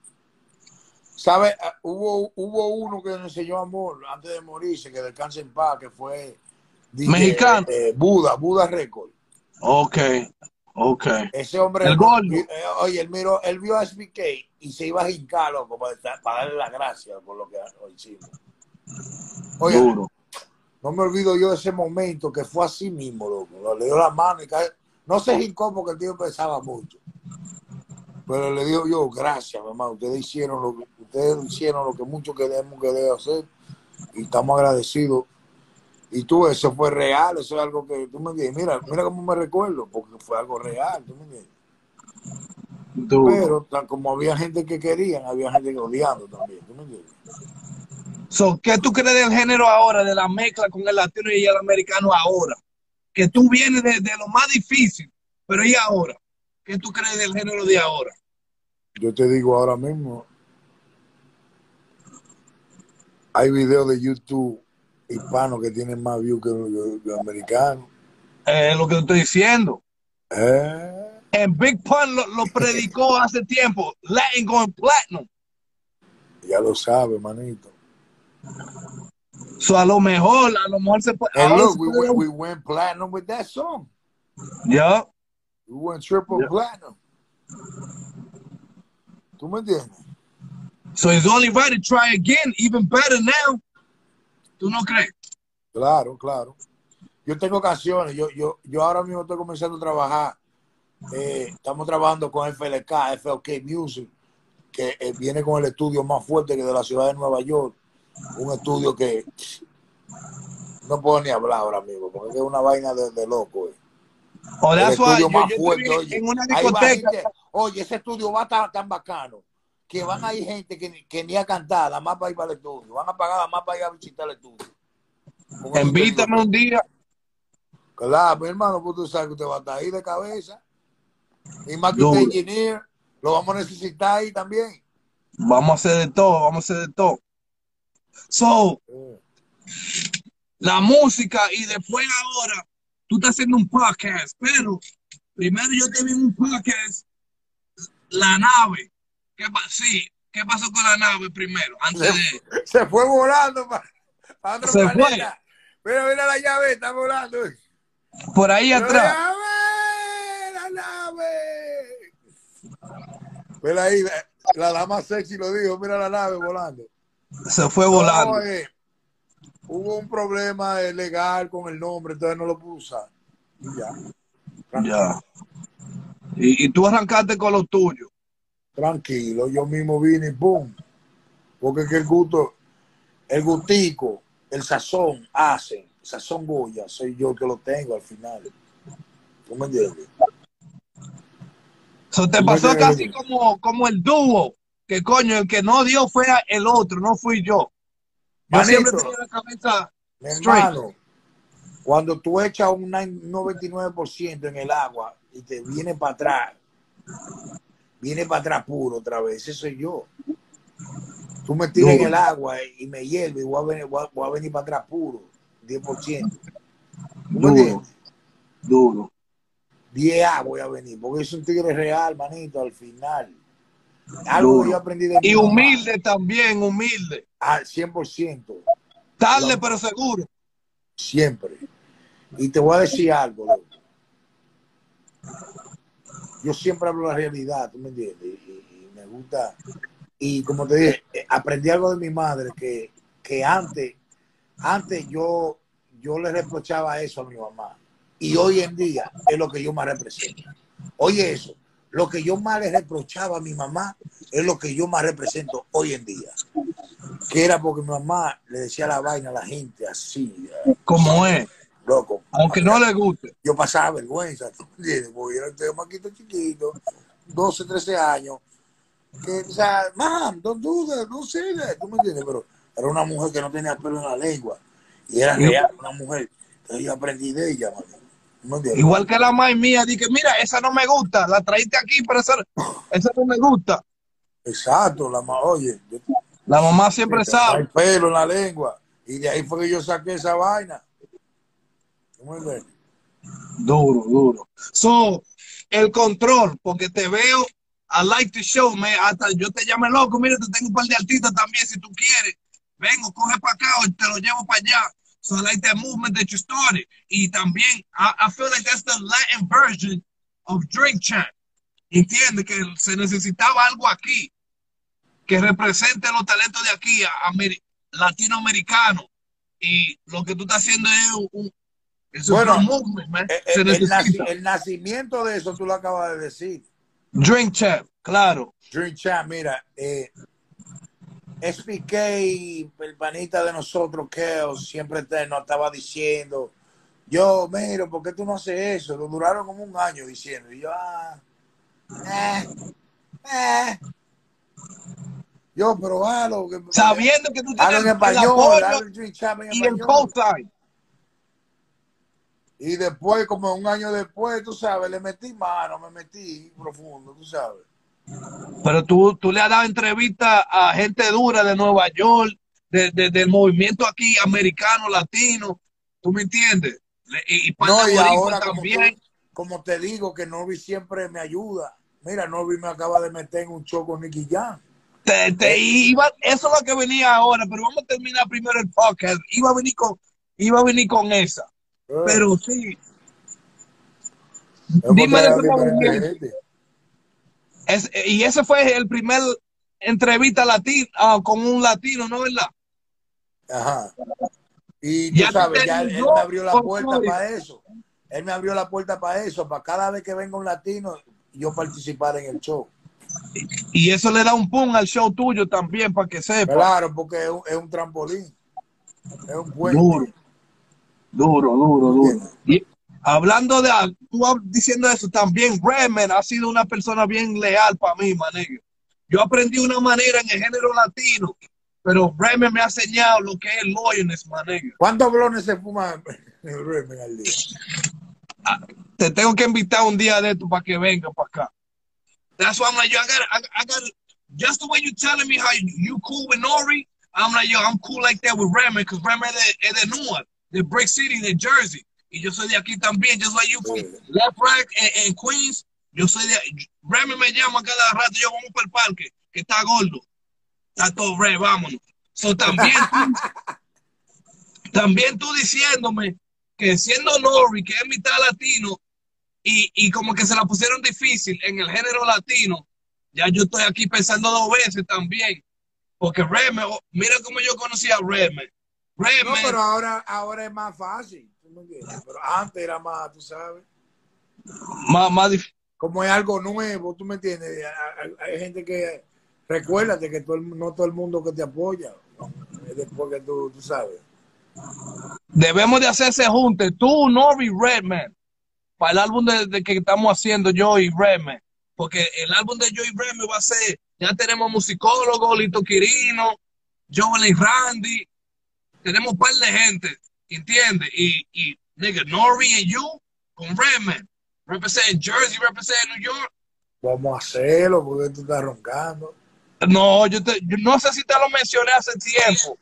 ¿Sabes? Ah, Hubo, hubo uno que nos enseñó amor antes de morirse, que descanse en paz, que fue DJ, Mexicano. eh, Buda, Buda Record. Ok, ok. Ese hombre, El gordo. eh, oye, él miró, él vio a SBK y se iba a jincar, loco, para, para darle las gracias por lo que hicimos. Oye, Duro. No me olvido yo de ese momento que fue así mismo, loco. Le dio la mano y cae. No se jincó porque el tío pesaba mucho. Pero le digo yo, gracias, mamá. Ustedes hicieron lo que, ustedes hicieron lo que mucho queremos que debe hacer. Y estamos agradecidos. Y tú, eso fue real, eso es algo que tú me entiendes. Mira, mira cómo me recuerdo, porque fue algo real, tú me entiendes. Pero como había gente que querían, había gente que odiando también, ¿tú me entiendes? So, ¿Qué tú crees del género ahora, de la mezcla con el latino y el americano ahora? Que tú vienes de, de lo más difícil, pero ¿y ahora? ¿Qué tú crees del género de ahora? Yo te digo ahora mismo, hay videos de YouTube hispanos que tienen más views que los americanos. Eh, lo que te estoy diciendo. Eh, En Big Pun lo, lo predicó hace tiempo. Latin going platinum. ya lo sabes, manito. So, a lo mejor, a lo mejor se puede. Ahora look, we went, we went platinum with that song. Ya. We went triple Yeah. platinum. ¿Tú me entiendes? So it's only right to try again, even better now. ¿Tú no crees? Claro, claro. Yo tengo canciones, yo, yo, yo ahora mismo estoy comenzando a trabajar. eh, estamos trabajando con FLK, FLK Music, que eh, viene con el estudio más fuerte que de la ciudad de Nueva York. Un estudio que no puedo ni hablar ahora mismo, porque es una vaina de, de loco. eh. El estudio yo, más yo fuerte, oye. en una discoteca. gente, oye, ese estudio va tan, tan bacano que van a ir gente que, ni- que ni a cantar, nada más para ir para el estudio. Van a pagar nada más para ir a visitar el estudio. Invítame un día. Claro, mi hermano, pues tú sabes que usted va a estar ahí de cabeza. Y más que usted es ingeniero, Lo vamos a necesitar ahí también. Vamos a hacer de todo, vamos a hacer de todo. So, la música y después ahora tú estás haciendo un podcast, pero primero yo te vi un podcast, la nave. ¿Qué, pa- sí, ¿qué pasó con la nave primero? Antes de... Se fue volando para otro Se planeta. Mira, mira la llave, está volando. Por ahí ¡La atrás. nave! ¡La nave! Mira ahí, la dama sexy lo dijo, mira la nave volando. Se fue volando. No, eh, hubo un problema legal con el nombre, entonces no lo pude usar. Y ya. Ya. Y, y tú arrancaste con lo tuyo. Tranquilo, yo mismo vine y pum. Porque es que el gusto, el gustico, el sazón hacen, sazón Goya, soy yo que lo tengo al final. ¿Tú me entiendes? So, te pasó casi como, como el dúo. Que coño, el que no dio fue el otro, no fui yo. Yo Manito. siempre tenía la cabeza hermano, cuando tú echas un 99% en el agua y te viene para atrás, viene para atrás puro otra vez, ese soy yo. Tú me tiras en el agua y me hierve y voy a venir, voy a, voy a venir para atrás puro, 10%. ¿Tú me Duro. Duro. 10A voy a venir, porque es un tigre real, manito, al final. Algo que yo aprendí de Y mamá, humilde también, humilde. Al 100%. Tarde, pero seguro. Siempre. Y te voy a decir algo, loco. Yo siempre hablo la realidad, ¿tú me entiendes? Y, y- y me gusta. Y como te dije, eh, aprendí algo de mi madre que, que antes, antes yo, yo le reprochaba eso a mi mamá. Y hoy en día es lo que yo más represento. Oye eso, lo que yo más le reprochaba a mi mamá es lo que yo más represento hoy en día. Que era porque mi mamá le decía la vaina a la gente así, eh, Como es. loco. Aunque no le guste. Yo pasaba vergüenza, ¿tú me entiendes? Porque era un chamaquito chiquito, 12, 13 años, que, o sea, mam, don't say that, ¿tú me entiendes? Pero era una mujer que no tenía pelo en la lengua, y era real, una mujer. Entonces yo aprendí de ella, man. Igual que la mai mía, dije, mira, esa no me gusta. La traíste aquí, pero esa, esa no me gusta. Exacto, la ma- oye, yo La mamá siempre sabe. pelo en la lengua, y de ahí fue que yo saqué esa vaina. ¿Tú me entiendes? Duro, duro. So, el control, porque te veo, I like the show, me, hasta yo te llame loco, mira, te tengo un par de artistas también, si tú quieres. Vengo, coge para acá o te lo llevo para allá. So, I like that movement that you started. Y también, I, I feel like that's the Latin version of Drink Champ. Entiende que se necesitaba algo aquí que represente los talentos de aquí, a- ameri- latinoamericanos. Y lo que tú estás haciendo es un, es un Bueno, movement, man. Eh, eh, El, el nacimiento de eso tú lo acabas de decir. Drink Champ, claro. Dream Champ, mira, eh, SPK, el panita de nosotros, Keo, siempre te, nos estaba diciendo, yo, miro, ¿por qué tú no haces eso? Lo duraron como un año diciendo, y yo, ah, eh, eh. Yo, pero halo, que, Sabiendo que tú tienes en el español, el y el cosign. Y después, como un año después, tú sabes, le metí mano, me metí profundo, tú sabes. Pero tú, tú le has dado entrevistas a gente dura de Nueva York, de, de- del movimiento aquí americano, latino. ¿Tú me entiendes? Y, y para No, y ahora, también. como te digo, que Norby siempre me ayuda. Mira, Norby me acaba de meter en un show con Nicky Jam. Te- te iba- eso es lo que venía ahora, pero vamos a terminar primero el podcast. Iba a venir con, iba a venir con esa. Eh, Pero sí, dime de ese movimiento. Es- y ese fue el primer entrevista latina con un latino, ¿no verdad? Ajá. Y Ya tú tú sabes, ya él, me abrió la puerta para eso. Él me abrió la puerta para eso, para cada vez que venga un latino, yo participar en el show. Y eso le da un pum al show tuyo también, para que sepa. Claro, porque es un, es un trampolín. Es un puente. Duro, duro, duro, duro. Y hablando de, tú hab- diciendo eso, también Redman ha sido una persona bien leal para mí, manejo. Yo aprendí una manera en el género latino, pero Redman me ha enseñado lo que es loyalness, manejo. ¿Cuántos blones se fuman el Remen al día? Te tengo que invitar un día de esto para que venga para acá. That's why I'm like, yo, I got, I, I got, just the way you telling me how you, you cool with Nori, I'm like, yo, I'm cool like that with Redman, because Redman es de, es de Newark, de Brick City, de Jersey. Y yo soy de aquí también, just like you from. Left Rack en, en Queens. Yo soy de, Redman me llama cada rato, yo vamos para el parque, que está gordo. Está todo red, vámonos. So, también tú, [LAUGHS] también tú diciéndome que siendo Nori, que es mitad latino, y, y como que se la pusieron difícil en el género latino, ya yo estoy aquí pensando dos veces también. Porque Redman, oh, mira cómo yo conocí a Redman. No, Redman, pero ahora, ahora es más fácil. ¿Tú me entiendes? Pero antes era más, tú sabes. más, más dif- Como es algo nuevo, tú me entiendes. Hay, hay gente que. Recuérdate que todo el- no todo el mundo que te apoya. ¿no? Es después que tú, tú sabes. debemos de hacerse juntos, tú, Nori, Redman, para el álbum de, de que estamos haciendo yo y Redman. Porque el álbum de yo y Redman va a ser, ya tenemos musicólogos, Lito Quirino, Joel y Randy, tenemos un par de gente, ¿entiendes? Y, y, nigga, Nori and you con Redman, represent Jersey, represent New York. Vamos a hacerlo porque tú estás roncando. No, yo, te- yo no sé si te lo mencioné hace tiempo,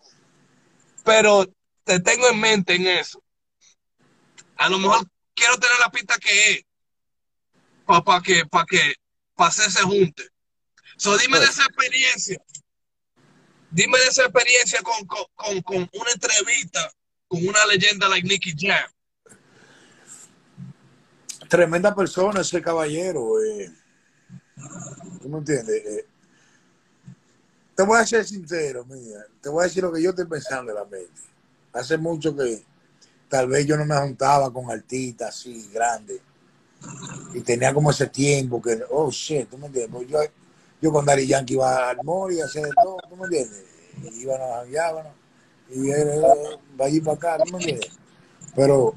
pero te tengo en mente en eso. A lo mejor quiero tener la pista que es para que para que hacerse junte. So, dime de esa experiencia. Dime de esa experiencia con, con, con, con una entrevista con una leyenda like Nicky Jam. Tremenda persona ese caballero. eh. ¿Tú me entiendes? Eh, te voy a ser sincero, mía. Te voy a decir lo que yo estoy pensando en la mente. Hace mucho que tal vez yo no me juntaba con artistas así grandes. Y tenía como ese tiempo que, oh shit, ¿tú me entiendes? Pues yo, yo con Dari Yankee iba al mall y hacía de todo, ¿tú me entiendes? Y íbamos, y él, va allí para acá, ¿tú me entiendes? Pero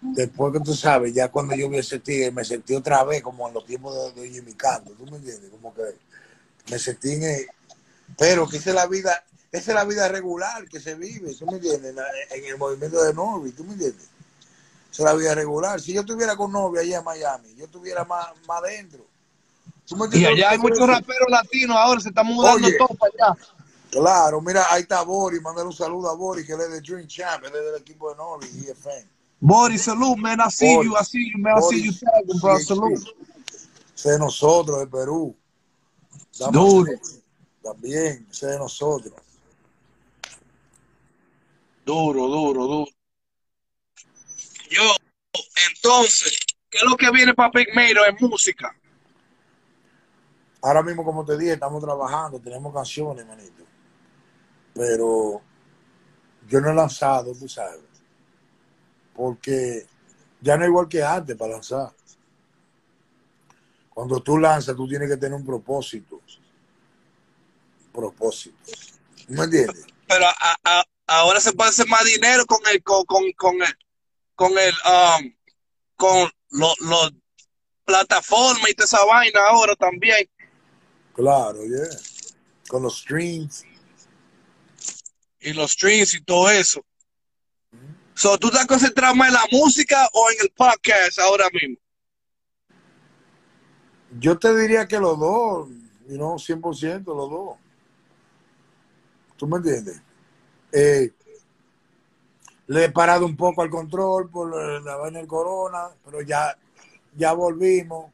después que tú sabes, ya cuando yo vi ese tigre, me sentí otra vez como en los tiempos de, de Jimmy Canto, ¿tú me entiendes? Como que me sentí en el- pero que esa es la vida, esa es la vida regular que se vive, ¿tú me entiendes? En, el movimiento de Novi, ¿tú me entiendes? Esa es la vida regular. Si yo estuviera con novia allá en Miami, yo estuviera más, más adentro. ¿Tú me Y entiendes allá hay muchos raperos latinos ahora, se están mudando Oye. todo para allá. Claro, mira, ahí está Boris, mándale un saludo a Boris, que él es de Dream Champ, él es del equipo de Novi, EFN. Boris, salud, man. I see Boris. you, I see you, man. I see you tagging, bro. CHP. Salud. Ese de nosotros, de Perú. Duro. También, ese de nosotros. Duro, duro, duro. Yo, entonces, ¿qué es lo que viene para Pigmeiro en música? Ahora mismo, como te dije, estamos trabajando, tenemos canciones, manito. Pero yo no he lanzado, tú sabes. Porque ya no es igual que antes para lanzar. Cuando tú lanzas, tú tienes que tener un propósito. Un propósito. ¿tú ¿Me entiendes? Pero a- a- ahora se puede hacer más dinero con el, con, con, con el, con el, um, con los los plataformas y toda esa vaina ahora también. Claro, yeah. Con los streams. Y los streams y todo eso. So, ¿tú estás concentrado más en la música o en el podcast ahora mismo? Yo te diría que los dos, you know, 100% los dos. ¿Tú me entiendes? Eh, le he parado un poco al control por la vaina del corona, pero ya, ya volvimos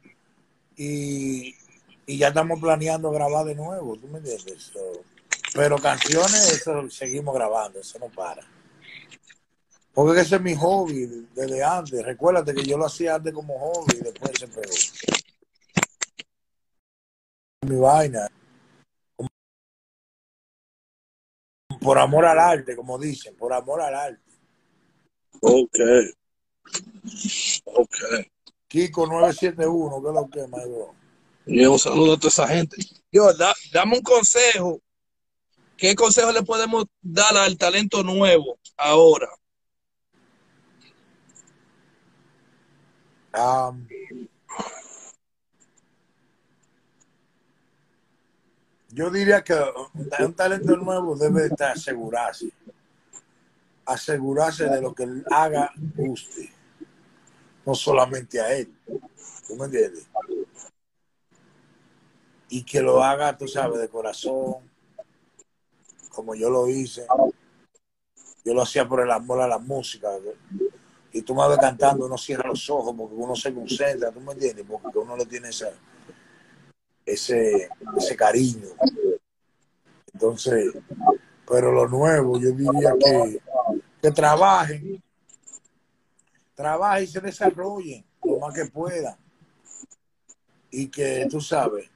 y, y ya estamos planeando grabar de nuevo, ¿tú me entiendes? Pero canciones, eso seguimos grabando, eso no para. Porque ese es mi hobby desde antes. Recuérdate que yo lo hacía antes como hobby y después se pegó. Mi vaina. Por amor al arte, como dicen, por amor al arte. Ok. Ok. Kiko 971, ¿qué es lo que, my bro? Y un saludo a toda esa gente. Yo, da- dame un consejo. ¿Qué consejo le podemos dar al talento nuevo ahora? Um, yo diría que un talento nuevo debe estar asegurarse. Asegurarse de lo que haga guste. No solamente a él. ¿Tú me entiendes? y que lo haga, tú sabes, de corazón, como yo lo hice. Yo lo hacía por el amor a la música. Y tú me ves cantando, uno cierra los ojos porque uno se concentra, ¿tú me entiendes? Porque uno le tiene ese, ese, ese cariño. Entonces, pero lo nuevo, yo diría que, que trabajen, trabajen y se desarrollen lo más que puedan. Y que, tú sabes,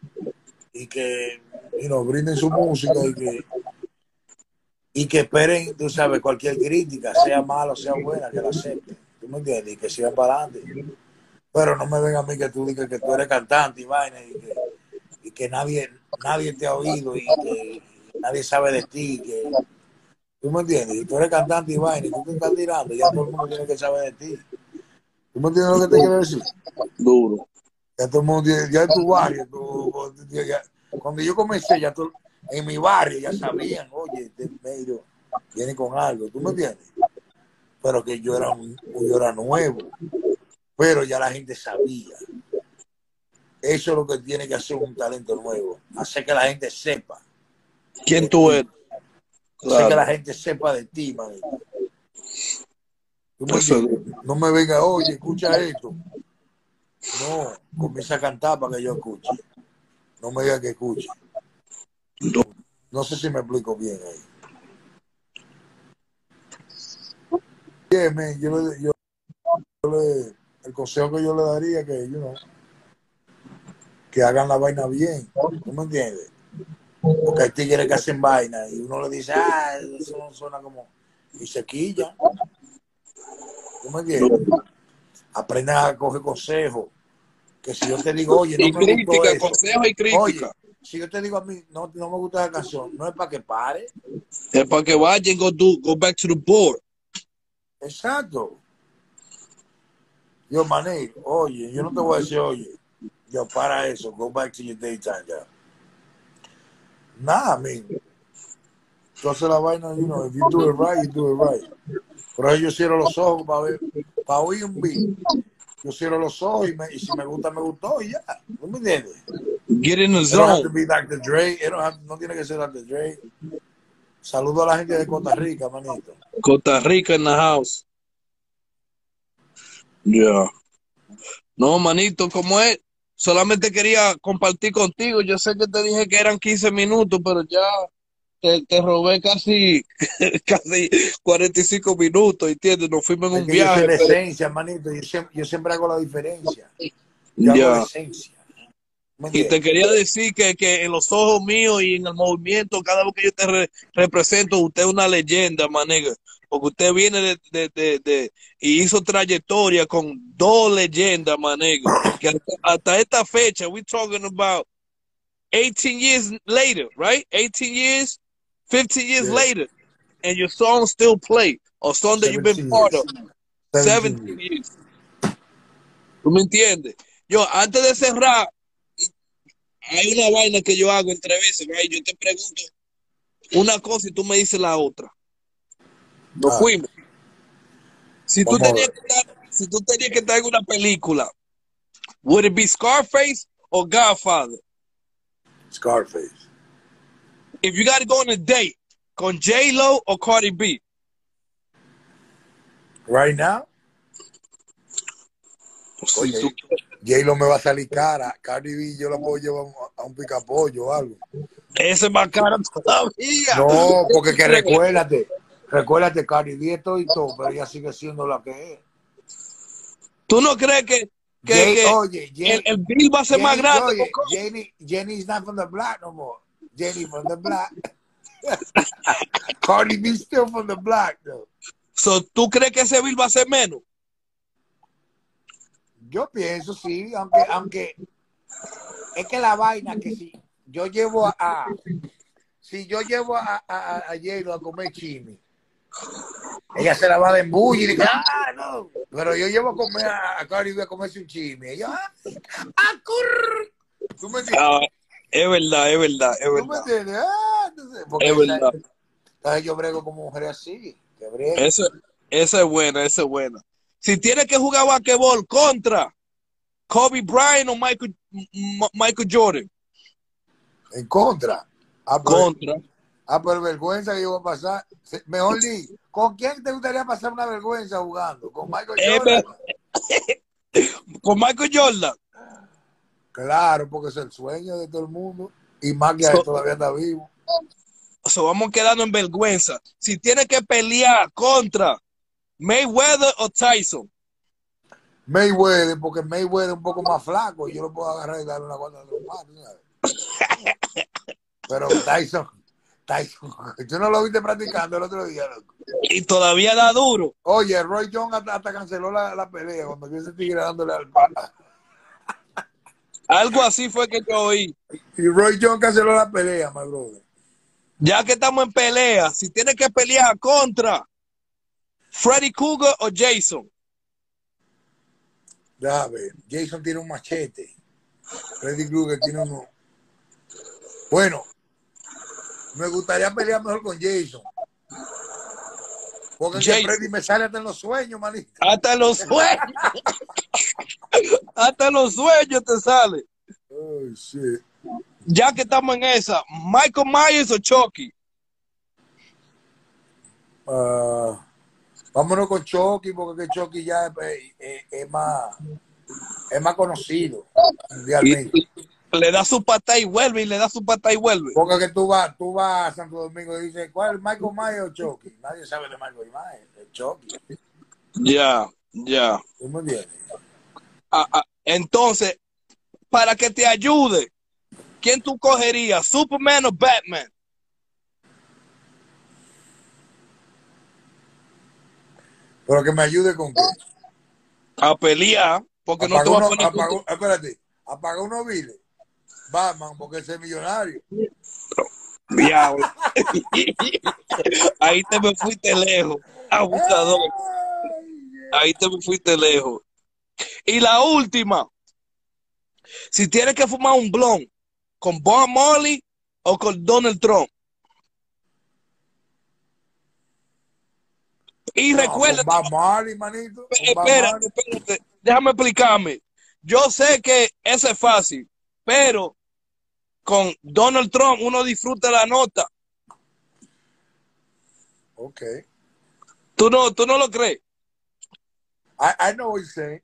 y que you know, brinden su música y que, y que esperen, tú sabes, cualquier crítica, sea mala o sea buena, que la acepten. ¿Tú me entiendes? Y que sigan para adelante. Pero no me venga a mí que tú digas que tú eres cantante y vaina y que, y que nadie, nadie te ha oído y que nadie sabe de ti. Que, ¿Tú me entiendes? Y tú eres cantante y vaina y tú te estás tirando, ya todo el mundo tiene que saber de ti. ¿Tú me entiendes lo que te quiero decir? Duro. Ya todo el mundo, ya en tu barrio, tú, ya, cuando yo comencé, ya todo, en mi barrio ya sabían, oye, este medio viene con algo, ¿tú me entiendes? Pero que yo era, un, yo era nuevo, pero ya la gente sabía. Eso es lo que tiene que hacer un talento nuevo, hacer que la gente sepa. ¿Quién tú eres? Hacer que la gente sepa de ti, man. no me venga, oye, escucha esto. No, comienza a cantar para que yo escuche. No me diga que escuche. No, sé si me explico bien ahí. Bien, yo, yo, le, el consejo que yo le daría que, you know, que hagan la vaina bien. ¿Tú me entiendes? Porque hay tigres que hacen vaina y uno le dice, ah, eso no suena como. Y se quilla. ¿Tú me entiendes? Aprendan a coger consejos que si yo te digo, oye, no y me crítica, gustó eso. consejo y crítica. Oye, si yo te digo a mí, no, no me gusta esa canción, no es para que pare. es para que vayan go, do, go back to the board. Exacto. Yo, mané, oye, yo no te voy a decir, oye, yo para eso, go back to your daytime ya. Nada, man. Tú haces la vaina, you know, if you do it right, you do it right. Por eso yo cierro los ojos para ver, para oír un beat yo cierro los ojos y, me, y, si me gusta, me gustó y ya. ¿No me entiendes? Get in the It don't have zone. to be Dr. Dre. It don't have- no tiene que ser Dr. Dre. Saludo a la gente de Costa Rica, manito. Costa Rica in the house. Yeah. No, manito, como es? Solamente quería compartir contigo. Yo sé que te dije que eran 15 minutos, pero ya te, te robé casi, [LAUGHS] casi 45 minutos, ¿entiendes? Nos fuimos en un yo viaje. soy la pero- esencia, manito. Yo siempre, yo siempre hago la diferencia. Yo hago Ya. la esencia. ¿Me Y te quería decir que, que en los ojos míos y en el movimiento, cada vez que yo te re- represento, usted es una leyenda, manega. Porque usted viene de, de, de, de- y hizo trayectoria con dos leyendas, manega. Que hasta, hasta esta fecha, we talking about 18 years later, right? 18 years, 15 years Yeah. later, and your song still play, or song that you've been 17 part years. of. 17 17 years. ¿Tú me entiendes? Yo, antes de cerrar, hay una vaina que yo hago entre veces, right? Yo te pregunto una cosa y tú me dices la otra. Nos Ah. fuimos. Si tú, Vamos tenías que estar, si tú tenías que estar en una película, would it be Scarface or Godfather? Scarface. If you got to go on a date, con J-Lo or Cardi B? Right now, oye, tú- J-Lo me va a salir cara. Cardi B yo la puedo llevar a un picapollo o algo. ese es más caro todavía. No, porque que [LAUGHS] recuérdate, recuérdate, Cardi B esto y todo, pero ella sigue siendo la que es. ¿Tú no crees que, que, Jay- que oye, Jay- el, el bill va a ser más grande? oye, Jenny, Jenny's not from the block no more. Jenny from the block. Cardi B still from the block though. So, ¿Tú crees que ese bill va a ser menos? Yo pienso sí, aunque, aunque es que la vaina que si yo llevo a, a- si yo llevo a, a, a, a a comer chimi, ella se la va a embullir y dice, ah, no. Pero yo llevo a comer a, a Cardi B a comerse un chimi. Ella, ah, ah, curr. ¿Tú me entiendes? Ah, es verdad, es verdad, es ¿Tú me verdad. entiendes? Ah, entonces, porque Es verdad. entonces yo brego como mujer así. Esa, esa es buena, esa es buena. Si tienes que jugar basquetbol contra Kobe Bryant o Michael, Michael Jordan, En contra. Ah, pero, Contra. ah, pero vergüenza que yo voy a pasar. Mejor Lee, ¿con quién te gustaría pasar una vergüenza jugando? ¿Con Michael Jordan? [LAUGHS] Con Michael Jordan. Claro, porque es el sueño de todo el mundo. Y más que So- todavía está vivo. So, vamos quedando en vergüenza. Si tiene que pelear contra Mayweather o Tyson. Mayweather, porque Mayweather es un poco más flaco yo lo puedo agarrar y darle una guarda de los patos. [LAUGHS] Pero Tyson, Tyson, [LAUGHS] tú no lo viste practicando el otro día, loco. Y todavía da duro. Oye, Roy Jones hasta, hasta canceló la, la pelea cuando vio ese tigre dándole al pala. Algo así fue que yo oí. Y Roy Jones canceló la pelea, my brother. Ya que estamos en pelea, si tiene que pelear contra Freddy Cougar o Jason. Déjame ver. Jason tiene un machete. Freddy Krueger tiene uno. Bueno, me gustaría pelear mejor con Jason. Porque. Freddy me sale hasta en los sueños, manito. Hasta los sueños. [LAUGHS] Hasta los sueños te sale. Oh, shit. Ya que estamos en esa, Michael Myers o Chucky. Ah, vámonos con Chucky, porque que Chucky ya es, es- es más, es más conocido mundialmente. Y- y le da su pata y vuelve, y le da su pata y vuelve. Porque que tú vas, tú vas a Santo Domingo y dices, ¿cuál es Michael Myers o Chucky? Nadie sabe de Michael Myers, es Chucky. Ya, ya. Ah, ah, entonces, para que te ayude, ¿quién tú cogerías? ¿Superman o Batman? Pero que me ayude con qué. A pelear, porque no te Apaga va a poner. apaga- espérate, apaga unos. Batman, porque ese es millonario. Diablo. Ahí te me fuiste lejos, abusador. Ahí te me fuiste lejos. Y la última, si tienes que fumar un blon con Bob Marley o con Donald Trump. Y recuerda, No, Bob Marley, manito. espérate, déjame explicarme. Yo sé que eso es fácil, pero con Donald Trump uno disfruta la nota. Ok. ¿Tú no, tú no lo crees? I, I know what you're saying.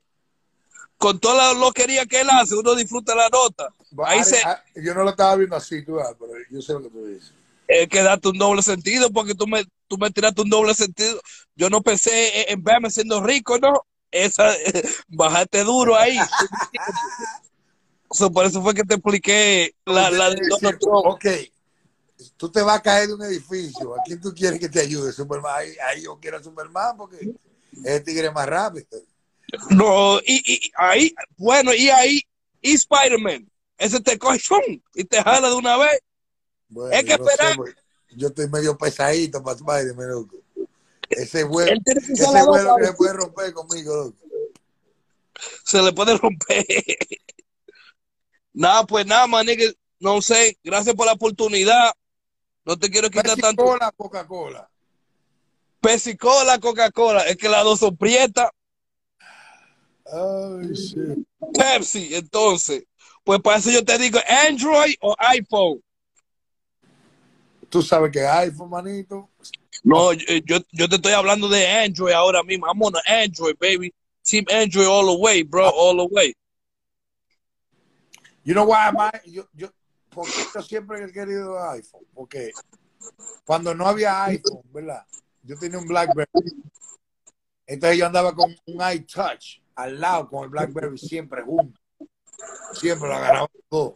Con toda la loquería que él hace, uno disfruta la nota. But Ahí I- se, I- yo no lo estaba viendo así, tú, pero yo sé lo que tú dices. es que date un doble sentido porque tú me, tú me tiraste un doble sentido. Yo no pensé en- en verme siendo rico, ¿no? Esa, [LAUGHS] bajaste duro ahí. [LAUGHS] So, por eso fue que te expliqué la, la de Donald Trump. Ok. Tú te vas a caer de un edificio. ¿A quién tú quieres que te ayude? Superman. Ahí, ahí yo quiero a Superman porque el tigre es más rápido. No, y, y ahí, bueno, y ahí, y Spider-Man. Ese te coge y te jala de una vez. Bueno, Es que no esperar. porque yo estoy medio pesadito para Spider-Man, loco. Ese vuelo, ese vuelo que se puede romper conmigo, loco. Se le puede romper. Nada, pues nada, manique. No sé, gracias por la oportunidad. No te quiero quitar Pepsi tanto. Cola, Coca-Cola. Pepsi Cola, Coca-Cola. Es que las dos son prietas. Ay, shit. Pepsi, entonces. Pues para eso yo te digo Android o iPhone. Tú sabes que iPhone, manito. No, yo, yo, yo te estoy hablando de Android ahora mismo. I'm on Android, baby. Team Android all the way, bro, all the way. You know why I- yo, yo, porque yo siempre he querido iPhone, porque cuando no había iPhone, ¿verdad? Yo tenía un BlackBerry. Entonces yo andaba con un iTouch al lado con el BlackBerry siempre junto. Siempre lo agarraba todo.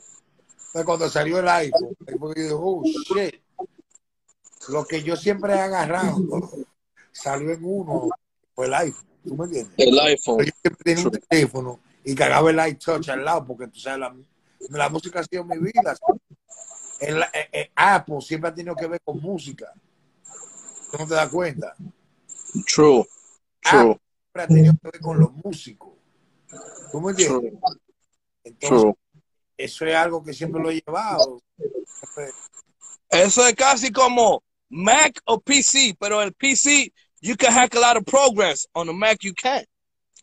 Entonces cuando salió el iPhone, yo dije, oh shit. Lo que yo siempre he agarrado salió en uno, fue el iPhone. ¿Tú me entiendes? El iPhone. Pero yo siempre tenía un teléfono y cagaba el iTouch al lado porque tú sabes, la, la música ha sido mi vida. El, eh, eh, Apple siempre ha tenido que ver con música. ¿Tú no te das cuenta? True. True. Siempre ha tenido que ver con los músicos. ¿Tú me entiendes? True. Entonces, True. eso es algo que siempre lo he llevado. Eso es casi como Mac o PC, pero el PC, you can hack a lot of programs. On the Mac, you can't.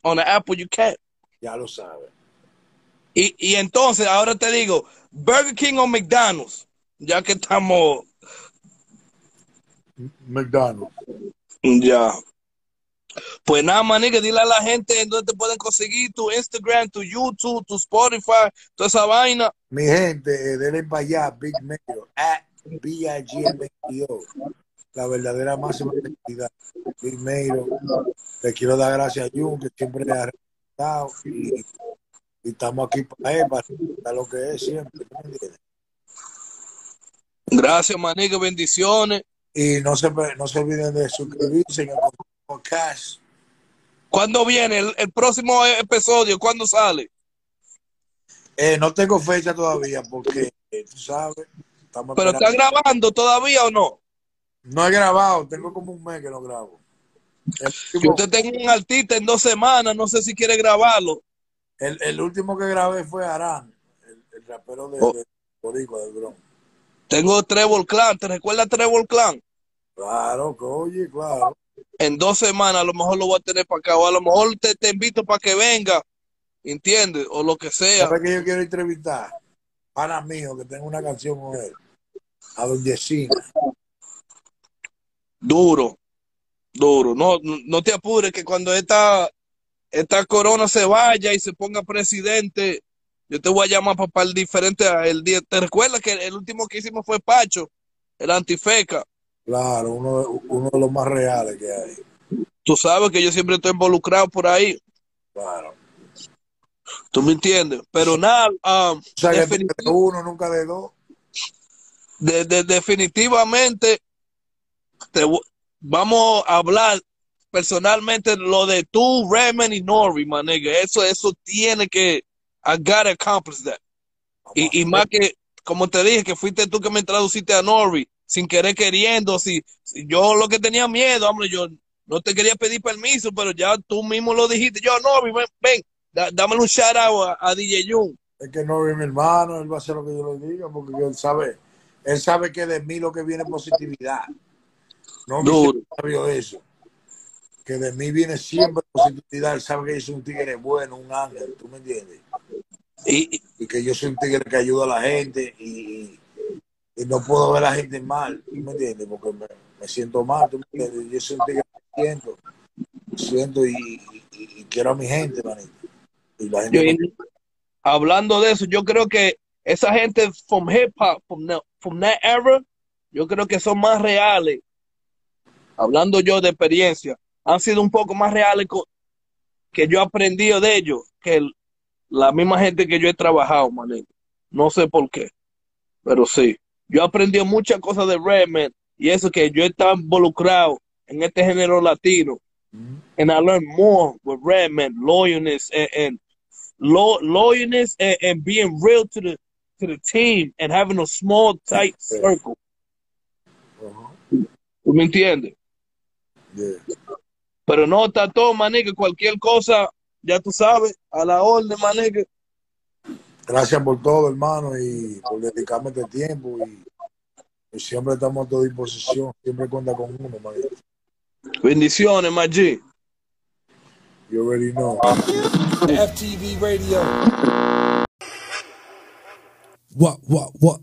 On the Apple, you can't. Ya lo sabes. Y, y entonces, ahora te digo, Burger King o McDonald's, ya que estamos McDonald's. ya. Pues nada, maniga, dile a la gente en dónde te pueden conseguir tu Instagram, tu YouTube, tu Spotify, toda esa vaina. Mi gente, eh, denle para allá, Big Mayo, at B-I-G-M-A-O. La verdadera máxima identidad. Big Mayo. Le quiero dar gracias a Jun, que siempre le ha respetado. Y, y estamos aquí para él, para, lo que es siempre. Gracias, maniga, bendiciones. Y no se, no se olviden de suscribirse en el podcast. ¿Cuándo viene el, el próximo episodio? ¿Cuándo sale? Eh, no tengo fecha todavía porque, eh, tú sabes, estamos ¿Pero está grabando todavía o no? No he grabado, tengo como un mes que no grabo. Último, usted tenga un artista en dos semanas, no sé si quiere grabarlo. El, el último que grabé fue Arán, el, el rapero de, Oh. de Boricua, del Bronx. Tengo Trevor Clan. ¿Te recuerdas Trevor Clan? Claro, oye, claro. En dos semanas a lo mejor lo voy a tener para acá. O a lo mejor te, te invito para que venga. ¿Entiendes? O lo que sea. ¿Sabes que yo quiero entrevistar? Pana mío, que tengo una canción con él. A Don Yesina. Duro. Duro. No, no no te apures que cuando esta, esta corona se vaya y se ponga presidente, yo te voy a llamar para el diferente el día. ¿Te recuerdas que el último que hicimos fue Pacho? El antifeca. Claro, uno, de- uno de los más reales que hay. Tú sabes que yo siempre estoy involucrado por ahí. Claro. ¿Tú me entiendes? Pero nada, um, O sea, que de uno, nunca de dos. de- de- definitivamente te vamos a hablar personalmente lo de tú, Redman y Nori, my nigga. Eso, eso tiene que, I gotta accomplish that. Y, y más que, como te dije, que fuiste tú que me traduciste a Nori, sin querer queriendo, si, si yo lo que tenía miedo, hombre, yo no te quería pedir permiso, pero ya tú mismo lo dijiste, yo, Nori, ven, ven, da- dámele un shout out a, a DJ Jun. Es que no es mi hermano, él va a hacer lo que yo le diga, porque él sabe, él sabe que de mí lo que viene es positividad. No siempre sabio eso. Que de mí viene siempre positividad. Él sabe que yo soy un tigre bueno, un ángel, ¿tú me entiendes? Y, y- que yo soy un tigre que ayuda a la gente y, y no puedo ver a la gente mal, ¿tú me entiendes? Porque me, me siento mal, ¿tú me entiendes? Yo soy un tigre que siento, siento y, y- quiero a mi gente, manito. Y la gente Yo- hablando de eso, yo creo que esa gente from hip hop, from, the- from that era, yo creo que son más reales. Hablando yo de experiencia, han sido un poco más reales que yo he aprendido de ellos que el- la misma gente que yo he trabajado, manito. No sé por qué, pero sí. Yo he aprendido muchas cosas de Redman y eso que yo he estado involucrado en este género latino. Mm, And I learned more with Redman, loyalness and, and lo- loyalness and, and being real to the to the team and having a small tight circle. ¿Tú me entiendes? yeah. Pero no está todo, manique, cualquier cosa, ya tú sabes, a la orden, manique. Gracias por todo, hermano, y por dedicarme este tiempo. Y, y siempre estamos a tu disposición. Siempre cuenta con uno, manito. Bendiciones, Maggi. You already know. FTV Radio. What, what, what?